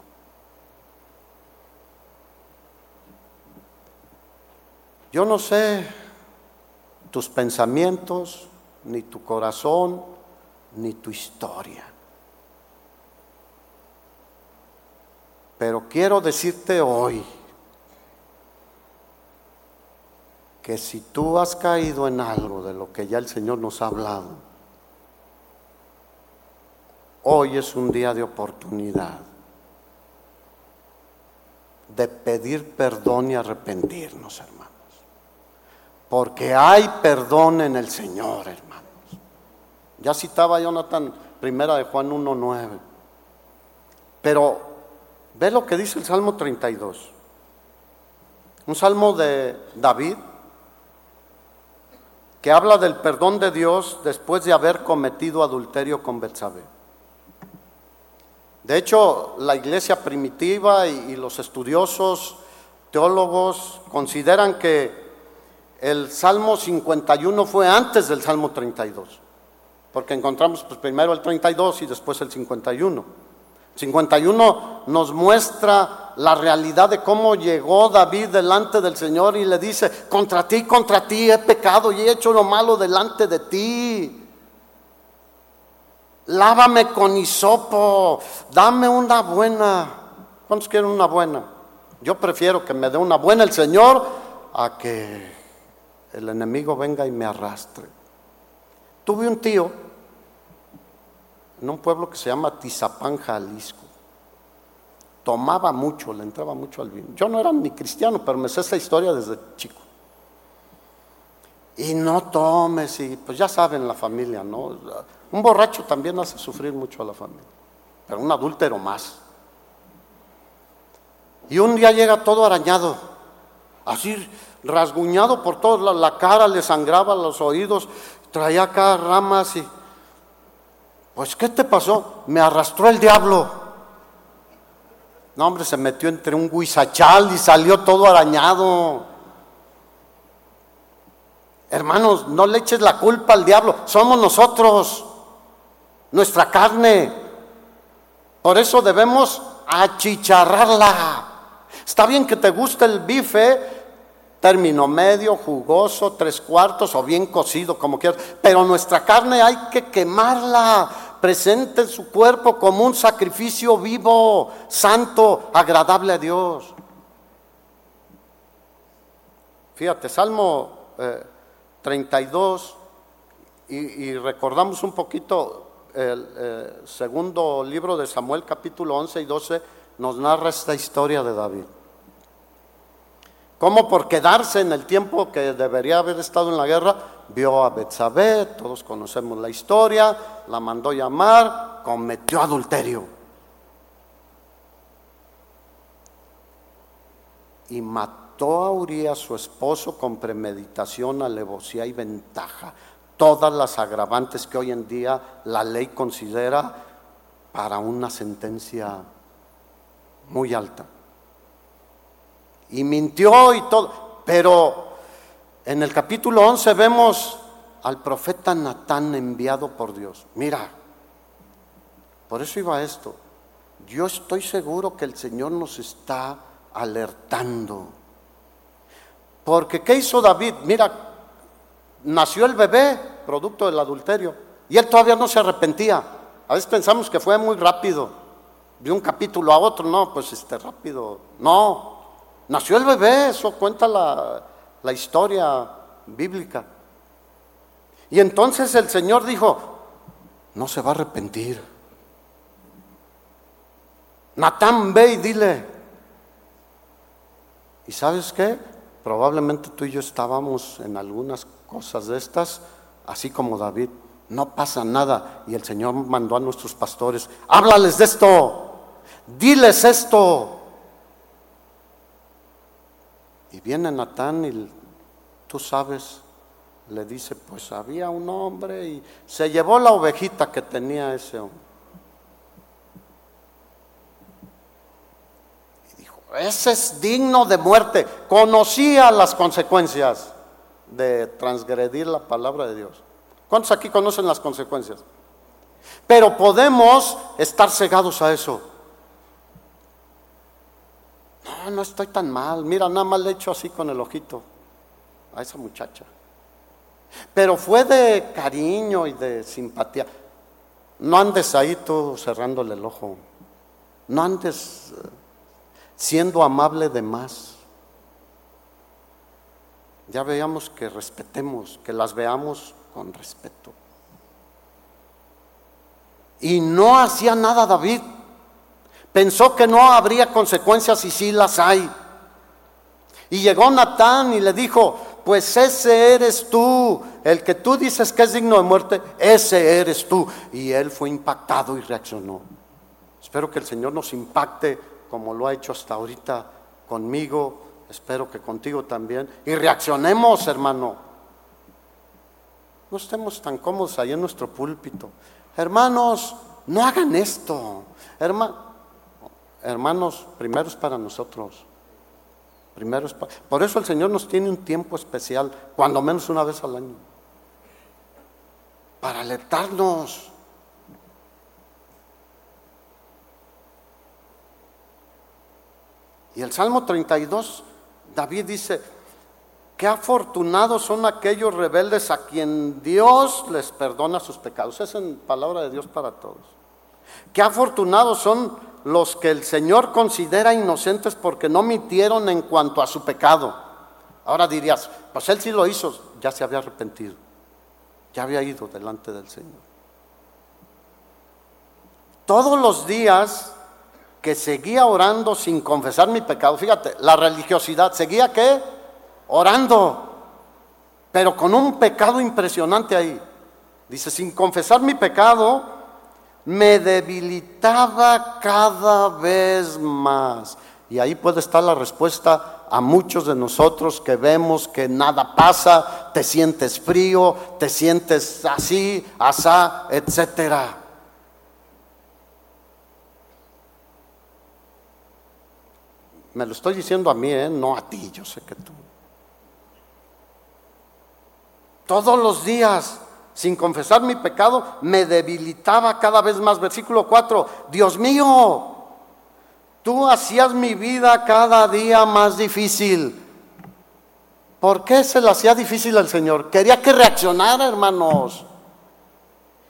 Yo no sé tus pensamientos, ni tu corazón, ni tu historia. Pero quiero decirte hoy que si tú has caído en algo de lo que ya el Señor nos ha hablado, hoy es un día de oportunidad de pedir perdón y arrepentirnos, hermano porque hay perdón en el Señor, hermanos. Ya citaba Jonathan, primera de Juan 1.9. Pero ve lo que dice el Salmo 32. Un salmo de David que habla del perdón de Dios después de haber cometido adulterio con Betsabé. De hecho, la iglesia primitiva y los estudiosos teólogos consideran que el Salmo 51 fue antes del Salmo 32, porque encontramos pues, primero el 32 y después el 51. 51 nos muestra la realidad de cómo llegó David delante del Señor y le dice, contra ti, contra ti he pecado y he hecho lo malo delante de ti. Lávame con hisopo, dame una buena. ¿Cuántos quieren una buena? Yo prefiero que me dé una buena el Señor a que el enemigo venga y me arrastre. Tuve un tío en un pueblo que se llama Tizapán, Jalisco. Tomaba mucho, le entraba mucho al vino. Yo no era ni cristiano, pero me sé esa historia desde chico. Y no tomes, y pues ya saben la familia, ¿no? Un borracho también hace sufrir mucho a la familia, pero un adúltero más. Y un día llega todo arañado, así rasguñado por toda la, cara, le sangraba los oídos, traía acá ramas y... Pues, ¿qué te pasó? Me arrastró el diablo. No, hombre, se metió entre un guisachal y salió todo arañado. Hermanos, no le eches la culpa al diablo, somos nosotros, nuestra carne. Por eso debemos achicharrarla. Está bien que te guste el bife, término medio, jugoso, tres cuartos o bien cocido, como quieras. Pero nuestra carne hay que quemarla, presente en su cuerpo como un sacrificio vivo, santo, agradable a Dios. Fíjate, Salmo 32, eh, y, recordamos un poquito el eh, segundo libro de Samuel, capítulo 11 y 12, nos narra esta historia de David. Como por quedarse en el tiempo que debería haber estado en la guerra, vio a Betsabé, todos conocemos la historia, la mandó llamar, cometió adulterio. Y mató a Urias, su esposo, con premeditación, alevosía y ventaja. Todas las agravantes que hoy en día la ley considera para una sentencia muy alta. Y mintió y todo. Pero en el capítulo 11 vemos al profeta Natán enviado por Dios. Mira, por eso iba esto. Yo estoy seguro que el Señor nos está alertando. Porque ¿qué hizo David? Mira, nació el bebé, producto del adulterio, y él todavía no se arrepentía. A veces pensamos que fue muy rápido, de un capítulo a otro, no, pues este rápido. No, nació el bebé, eso cuenta la, la historia bíblica. Y entonces el Señor dijo, no se va a arrepentir. Natán, ve y dile. ¿Y sabes qué? Probablemente tú y yo estábamos en algunas cosas de estas, así como David. No pasa nada. Y el Señor mandó a nuestros pastores, háblales de esto, diles esto. Y viene Natán y tú sabes, le dice, pues había un hombre y se llevó la ovejita que tenía ese hombre. Y dijo, ese es digno de muerte. Conocía las consecuencias de transgredir la palabra de Dios. ¿Cuántos aquí conocen las consecuencias? Pero podemos estar cegados a eso. No, no estoy tan mal. Mira, nada más le echo así con el ojito a esa muchacha. Pero fue de cariño y de simpatía. No andes ahí tú cerrándole el ojo. No andes eh, siendo amable de más. Ya veamos que respetemos, que las veamos con respeto. Y no hacía nada David. Pensó que no habría consecuencias y sí las hay. Y llegó Natán y le dijo, pues ese eres tú, el que tú dices que es digno de muerte, ese eres tú. Y él fue impactado y reaccionó. Espero que el Señor nos impacte como lo ha hecho hasta ahorita conmigo, espero que contigo también. Y reaccionemos, hermano. No estemos tan cómodos ahí en nuestro púlpito. Hermanos, no hagan esto. Hermanos, primero es para nosotros. Primero por eso el Señor nos tiene un tiempo especial, cuando menos una vez al año, para alertarnos. Y el Salmo 32, David dice, qué afortunados son aquellos rebeldes a quien Dios les perdona sus pecados. Es en palabra de Dios para todos. Qué afortunados son los que el Señor considera inocentes porque no mintieron en cuanto a su pecado. Ahora dirías, pues él sí lo hizo, ya se había arrepentido, ya había ido delante del Señor. Todos los días que seguía orando sin confesar mi pecado, fíjate, la religiosidad, seguía qué? Orando, pero con un pecado impresionante ahí. Dice, sin confesar mi pecado, me debilitaba cada vez más. Y ahí puede estar la respuesta a muchos de nosotros que vemos que nada pasa, te sientes frío, te sientes así, asá, etcétera. Me lo estoy diciendo a mí, ¿eh? no a ti, yo sé que tú. Todos los días sin confesar mi pecado, me debilitaba cada vez más. Versículo 4, Dios mío, tú hacías mi vida cada día más difícil. ¿Por qué se le hacía difícil al Señor? Quería que reaccionara, hermanos.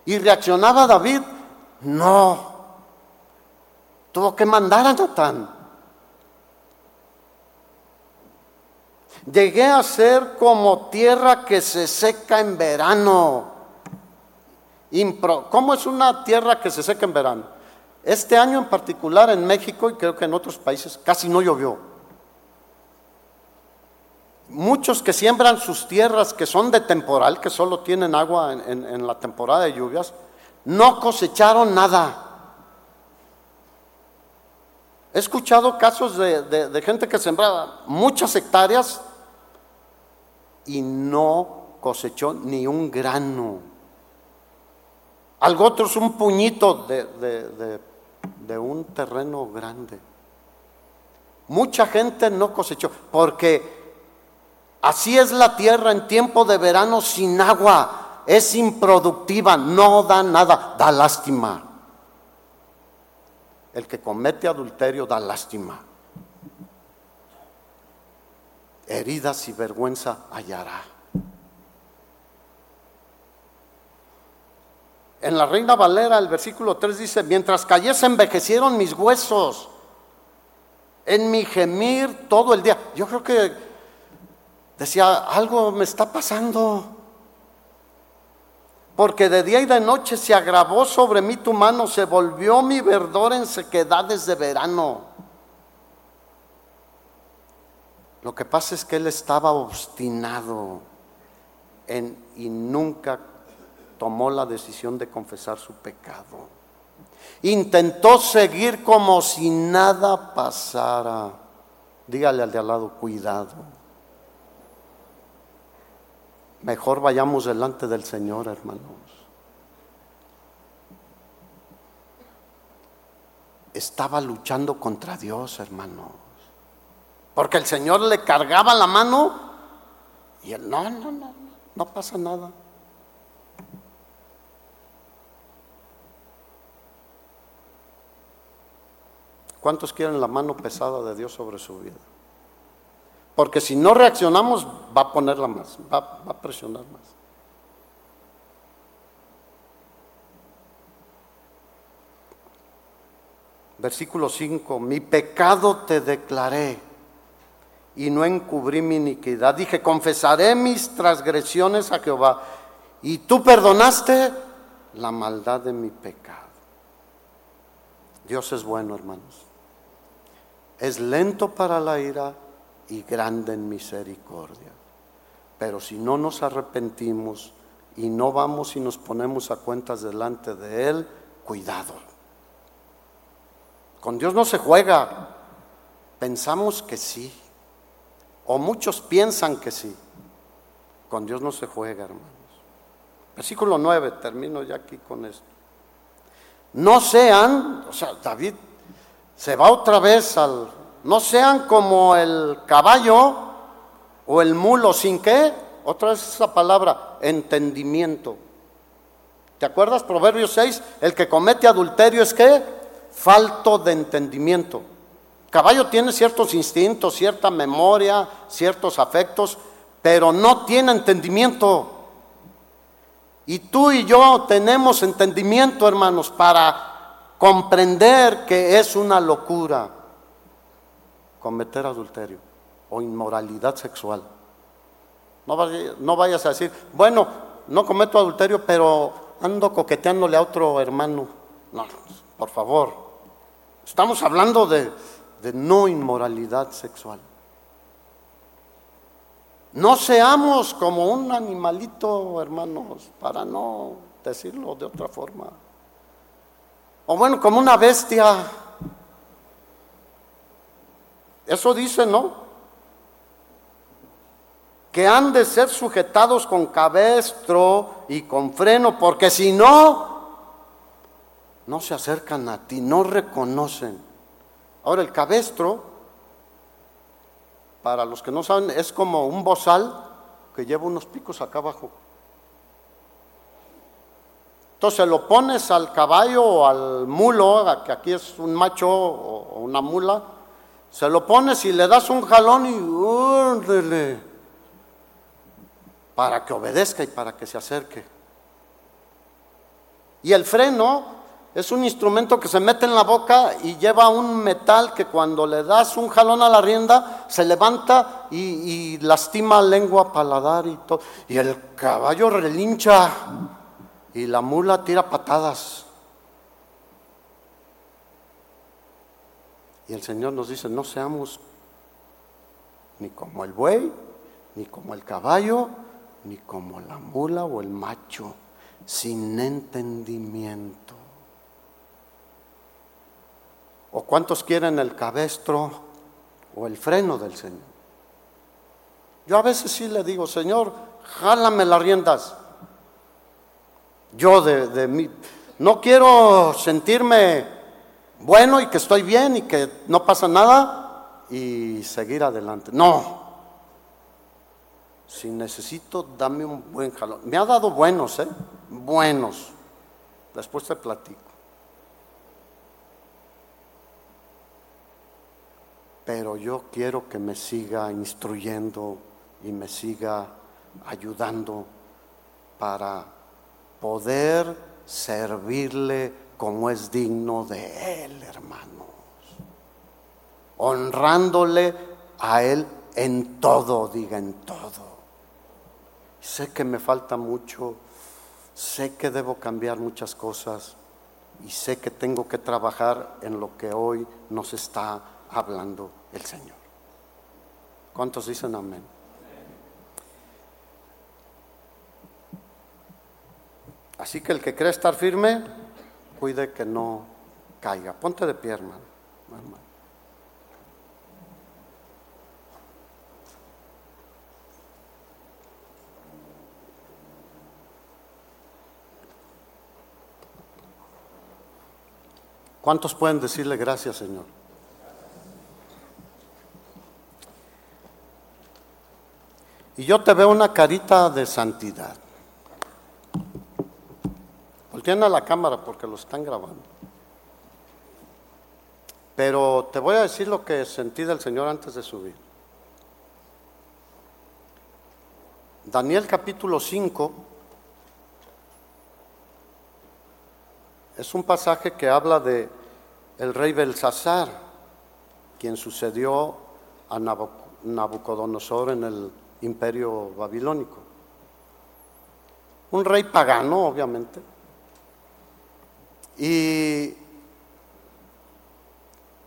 ¿Y reaccionaba David? No. Tuvo que mandar a Natán. Llegué a ser como tierra que se seca en verano. ¿Cómo es una tierra que se seca en verano? Este año en particular en México y creo que en otros países casi no llovió. Muchos que siembran sus tierras que son de temporal, que solo tienen agua en, la temporada de lluvias, no cosecharon nada. He escuchado casos de, de, gente que sembraba muchas hectáreas y no cosechó ni un grano. Algo otro es un puñito de, de un terreno grande. Mucha gente no cosechó porque Así es la tierra en tiempo de verano sin agua. Es improductiva, no da nada, da lástima. El que comete adulterio da lástima. Heridas y vergüenza hallará. En la Reina Valera el versículo 3 dice, mientras cayese envejecieron mis huesos, en mi gemir todo el día. Yo creo que Decía, algo me está pasando. Porque de día y de noche se agravó sobre mí tu mano, se volvió mi verdor en sequedades de verano. Lo que pasa es que él estaba obstinado en, y nunca tomó la decisión de confesar su pecado. Intentó seguir como si nada pasara. Dígale al de al lado, cuidado. Mejor vayamos delante del Señor, hermanos. Estaba luchando contra Dios, hermanos. Porque el Señor le cargaba la mano y él, no, no, no, no pasa nada. ¿Cuántos quieren la mano pesada de Dios sobre su vida? Porque si no reaccionamos, va a ponerla más, va, a presionar más. Versículo 5, mi pecado te declaré y no encubrí mi iniquidad. Dije, confesaré mis transgresiones a Jehová y tú perdonaste la maldad de mi pecado. Dios es bueno, hermanos. Es lento para la ira y grande en misericordia. Pero si no nos arrepentimos y no vamos y nos ponemos a cuentas delante de Él, cuidado. Con Dios no se juega. Pensamos que sí. O muchos piensan que sí. Con Dios no se juega, hermanos. Versículo 9, termino ya aquí con esto. No sean, o sea, David se va otra vez al no sean como el caballo o el mulo, sin qué, otra vez esa palabra, entendimiento. ¿Te acuerdas? Proverbios 6, el que comete adulterio es qué? Falto de entendimiento. Caballo tiene ciertos instintos, cierta memoria, ciertos afectos, pero no tiene entendimiento. Y tú y yo tenemos entendimiento, hermanos, para comprender que es una locura cometer adulterio o inmoralidad sexual. No, vayas a decir, bueno, no cometo adulterio, pero ando coqueteándole a otro hermano. No, por favor. Estamos hablando de, no inmoralidad sexual. No seamos como un animalito, hermanos, para no decirlo de otra forma. O bueno, como una bestia eso dice, ¿no? Que han de ser sujetados con cabestro y con freno, porque si no, no se acercan a ti, no reconocen. Ahora el cabestro, para los que no saben, es como un bozal que lleva unos picos acá abajo. Entonces lo pones al caballo o al mulo, que aquí es un macho o una mula, se lo pones y le das un jalón y úrdele para que obedezca y para que se acerque. Y el freno es un instrumento que se mete en la boca y lleva un metal que cuando le das un jalón a la rienda se levanta y, y lastima lengua, paladar y todo. Y el caballo relincha y la mula tira patadas. Y el Señor nos dice, no seamos ni como el buey, ni como el caballo, ni como la mula o el macho, sin entendimiento. ¿O cuántos quieren el cabestro o el freno del Señor? Yo a veces sí le digo, Señor, jálame las riendas. Yo de, mí, no quiero sentirme bueno y que estoy bien y que no pasa nada y seguir adelante. No. Si necesito, dame un buen jalón. Me ha dado buenos, ¿eh? Buenos. Después te platico. Pero yo quiero que me siga instruyendo y me siga ayudando para poder servirle como es digno de Él, hermanos. Honrándole a Él en todo, diga en todo. Sé que me falta mucho, sé que debo cambiar muchas cosas y sé que tengo que trabajar en lo que hoy nos está hablando el Señor. ¿Cuántos dicen amén? Así que el que cree estar firme, cuide que no caiga. Ponte de pie, hermano. ¿Cuántos pueden decirle gracias, Señor? Y yo te veo una carita de santidad. Volteen a la cámara porque lo están grabando. Pero te voy a decir lo que sentí del Señor antes de subir. Daniel capítulo 5 es un pasaje que habla de el rey Belsasar, quien sucedió a Nabucodonosor en el imperio babilónico. Un rey pagano, obviamente, y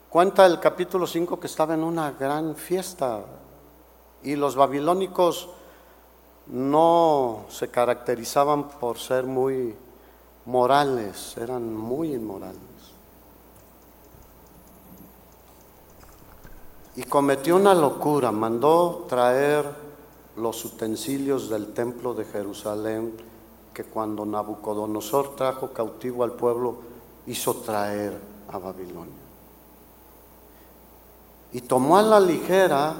cuenta el capítulo 5 que estaba en una gran fiesta y los babilónicos no se caracterizaban por ser muy morales, eran muy inmorales. Y cometió una locura, mandó traer los utensilios del templo de Jerusalén que cuando Nabucodonosor trajo cautivo al pueblo, hizo traer a Babilonia. Y tomó a la ligera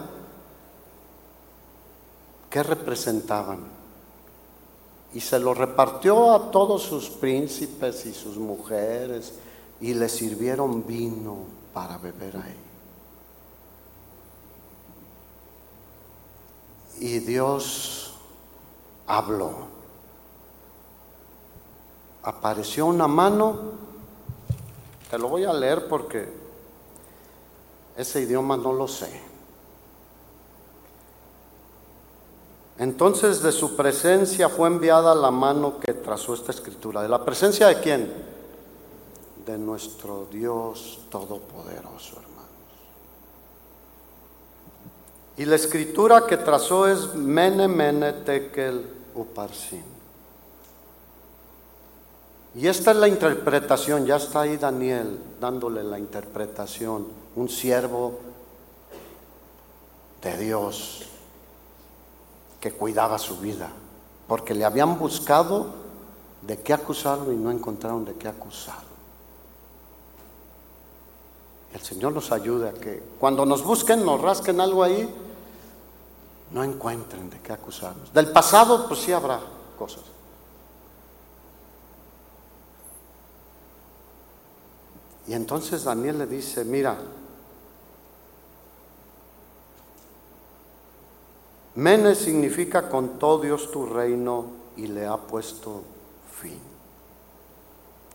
qué representaban. Y se lo repartió a todos sus príncipes y sus mujeres y le sirvieron vino para beber ahí. Y Dios habló apareció una mano, te lo voy a leer porque ese idioma no lo sé. Entonces de su presencia fue enviada la mano que trazó esta escritura. ¿De la presencia de quién? De nuestro Dios Todopoderoso, hermanos. Y la escritura que trazó es Mene Mene Tekel Uparsin. Y esta es la interpretación, ya está ahí Daniel dándole la interpretación, un siervo de Dios que cuidaba su vida, porque le habían buscado de qué acusarlo y no encontraron de qué acusarlo. El Señor nos ayude a que cuando nos busquen, nos rasquen algo ahí, no encuentren de qué acusarnos. Del pasado, pues sí habrá cosas. Y entonces Daniel le dice, mira, Mene significa contó Dios tu reino y le ha puesto fin.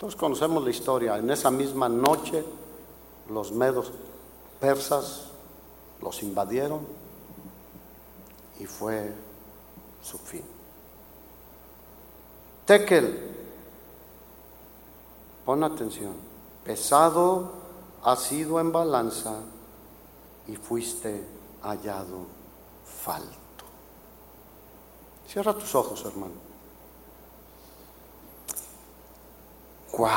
Todos conocemos la historia. En esa misma noche los medos persas los invadieron y fue su fin. Tekel, pon atención pesado ha sido en balanza y fuiste hallado falto. Cierra tus ojos, hermano. Wow.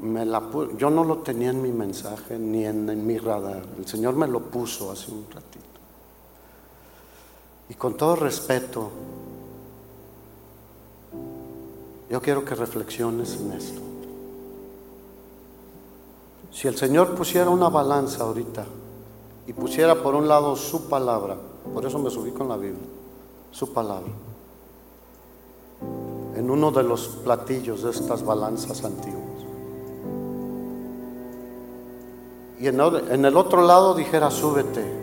Me la yo no lo tenía en mi mensaje ni en, en mi radar. El Señor me lo puso hace un ratito. Y con todo respeto, yo quiero que reflexiones en esto. Si el Señor pusiera una balanza ahorita y pusiera por un lado su palabra, por eso me subí con la Biblia, su palabra, en uno de los platillos de estas balanzas antiguas. Y en el otro lado dijera, súbete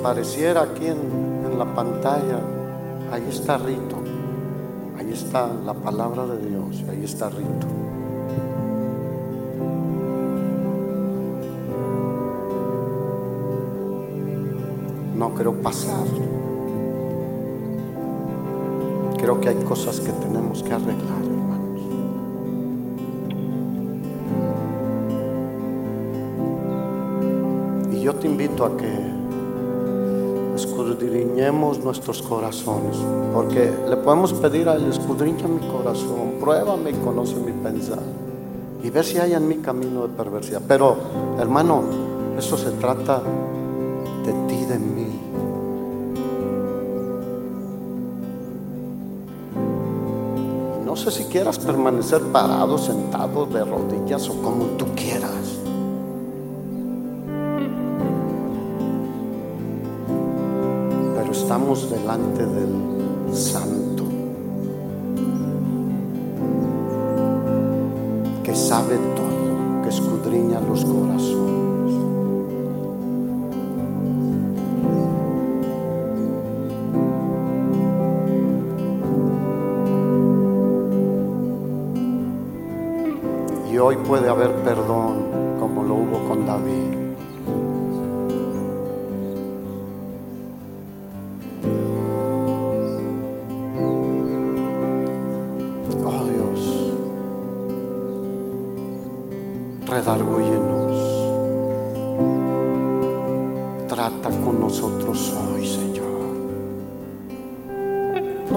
apareciera aquí en, la pantalla, ahí está Rito, ahí está la palabra de Dios, ahí está Rito. No quiero pasar. Que hay cosas que tenemos que arreglar, hermanos. Y yo te invito a que escudriñemos nuestros corazones, porque le podemos pedir a Él, escudriña mi corazón, pruébame y conoce mi pensar, y ver si hay en mi camino de perversidad. Pero, hermano, eso se trata sé si quieras permanecer parado, sentado, de rodillas o como tú quieras. estamos delante del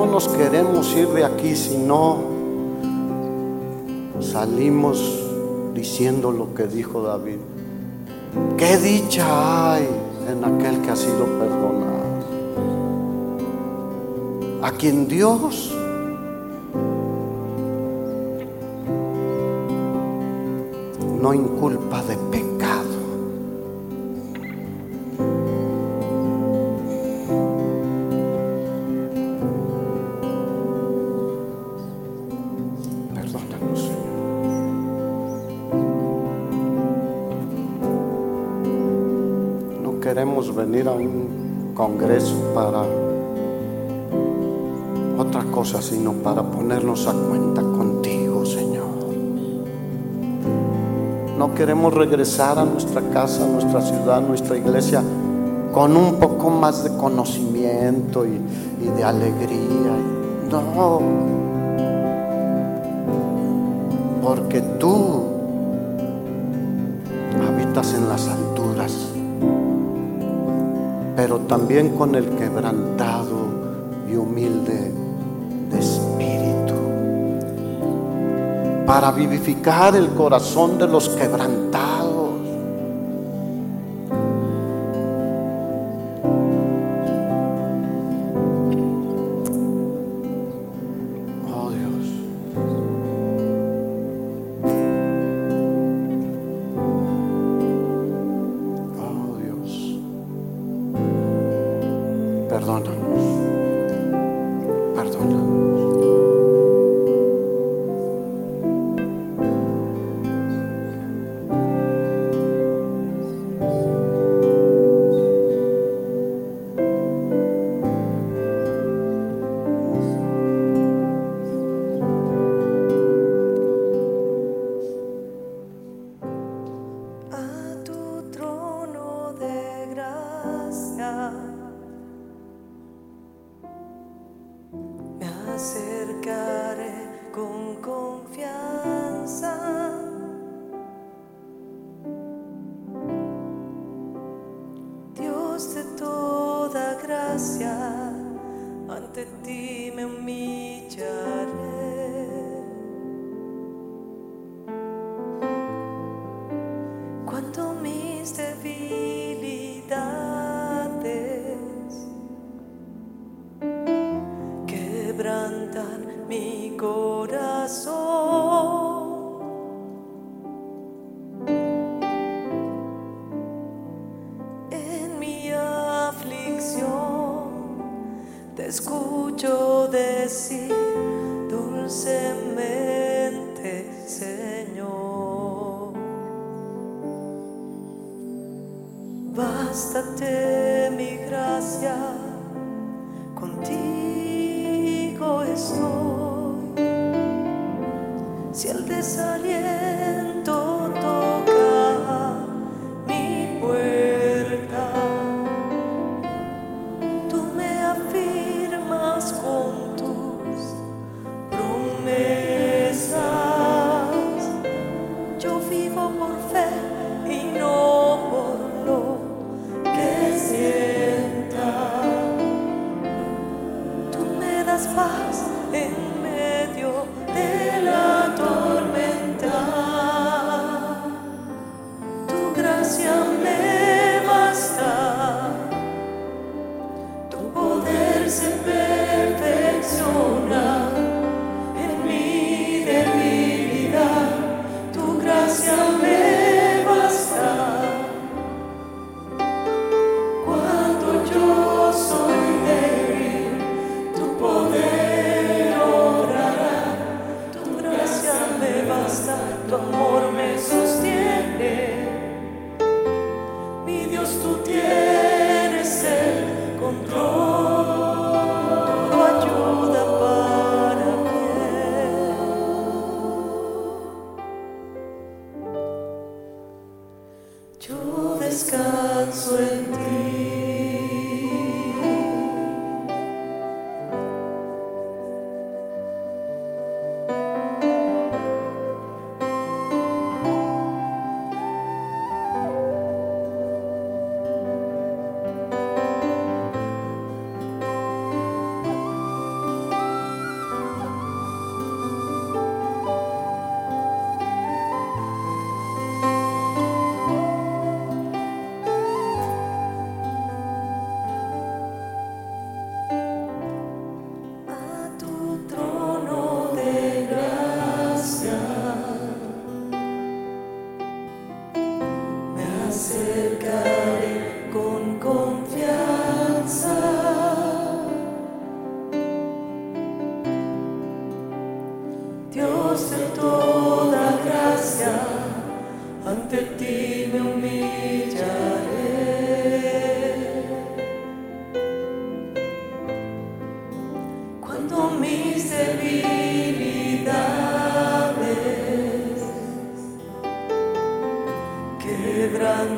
No nos queremos ir de aquí si no salimos diciendo lo que dijo David. Qué dicha hay en aquel que ha sido perdonado. A quien Dios no inculpa Perdónanos, Señor. No queremos venir a un congreso para otra cosa, sino para ponernos a cuenta contigo, Señor queremos regresar a nuestra casa, a nuestra ciudad, nuestra iglesia con un poco más de conocimiento y, de alegría. No, porque tú habitas en las alturas, pero también con el quebrantado y humilde para vivificar el corazón de los quebrantados. Mi gracia, contigo estoy. Si el desaliento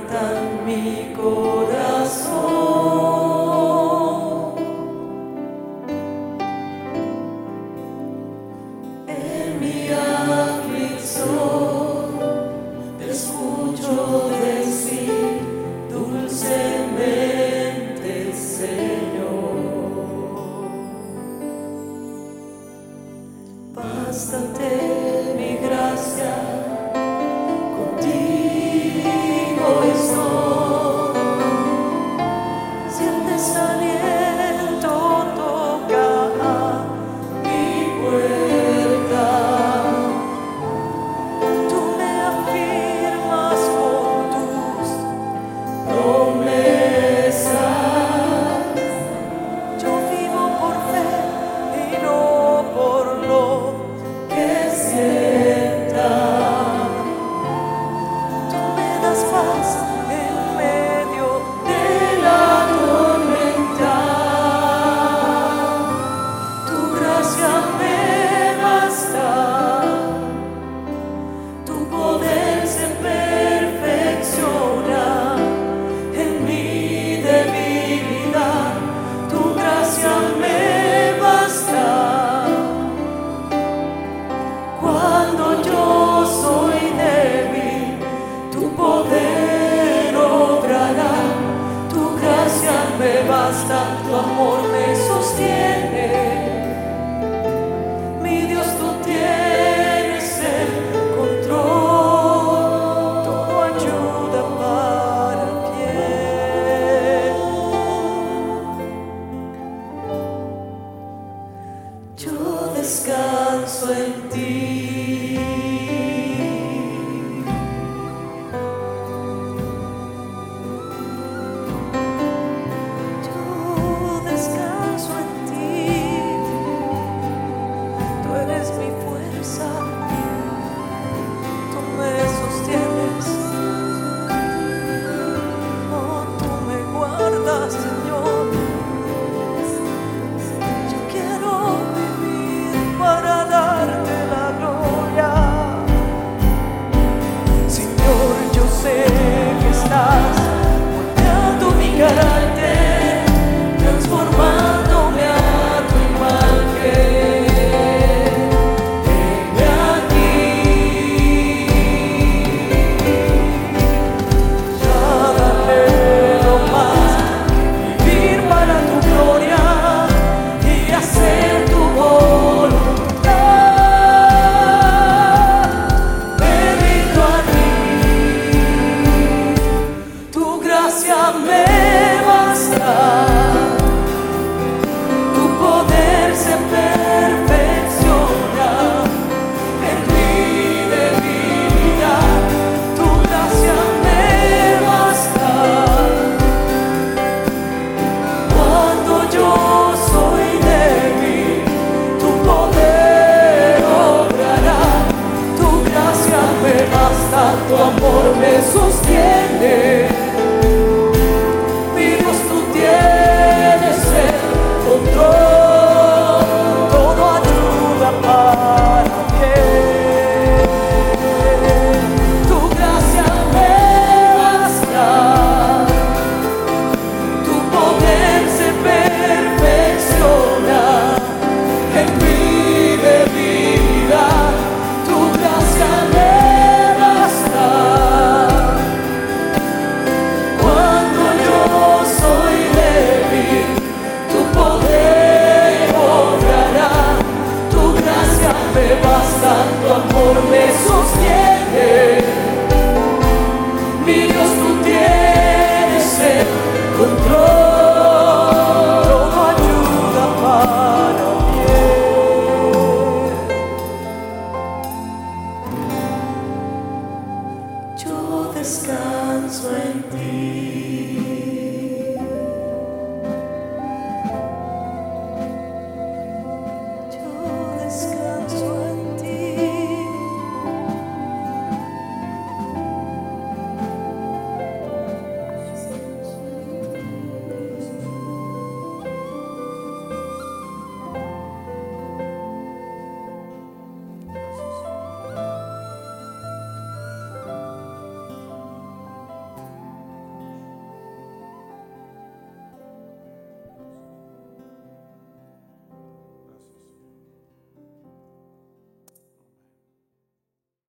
的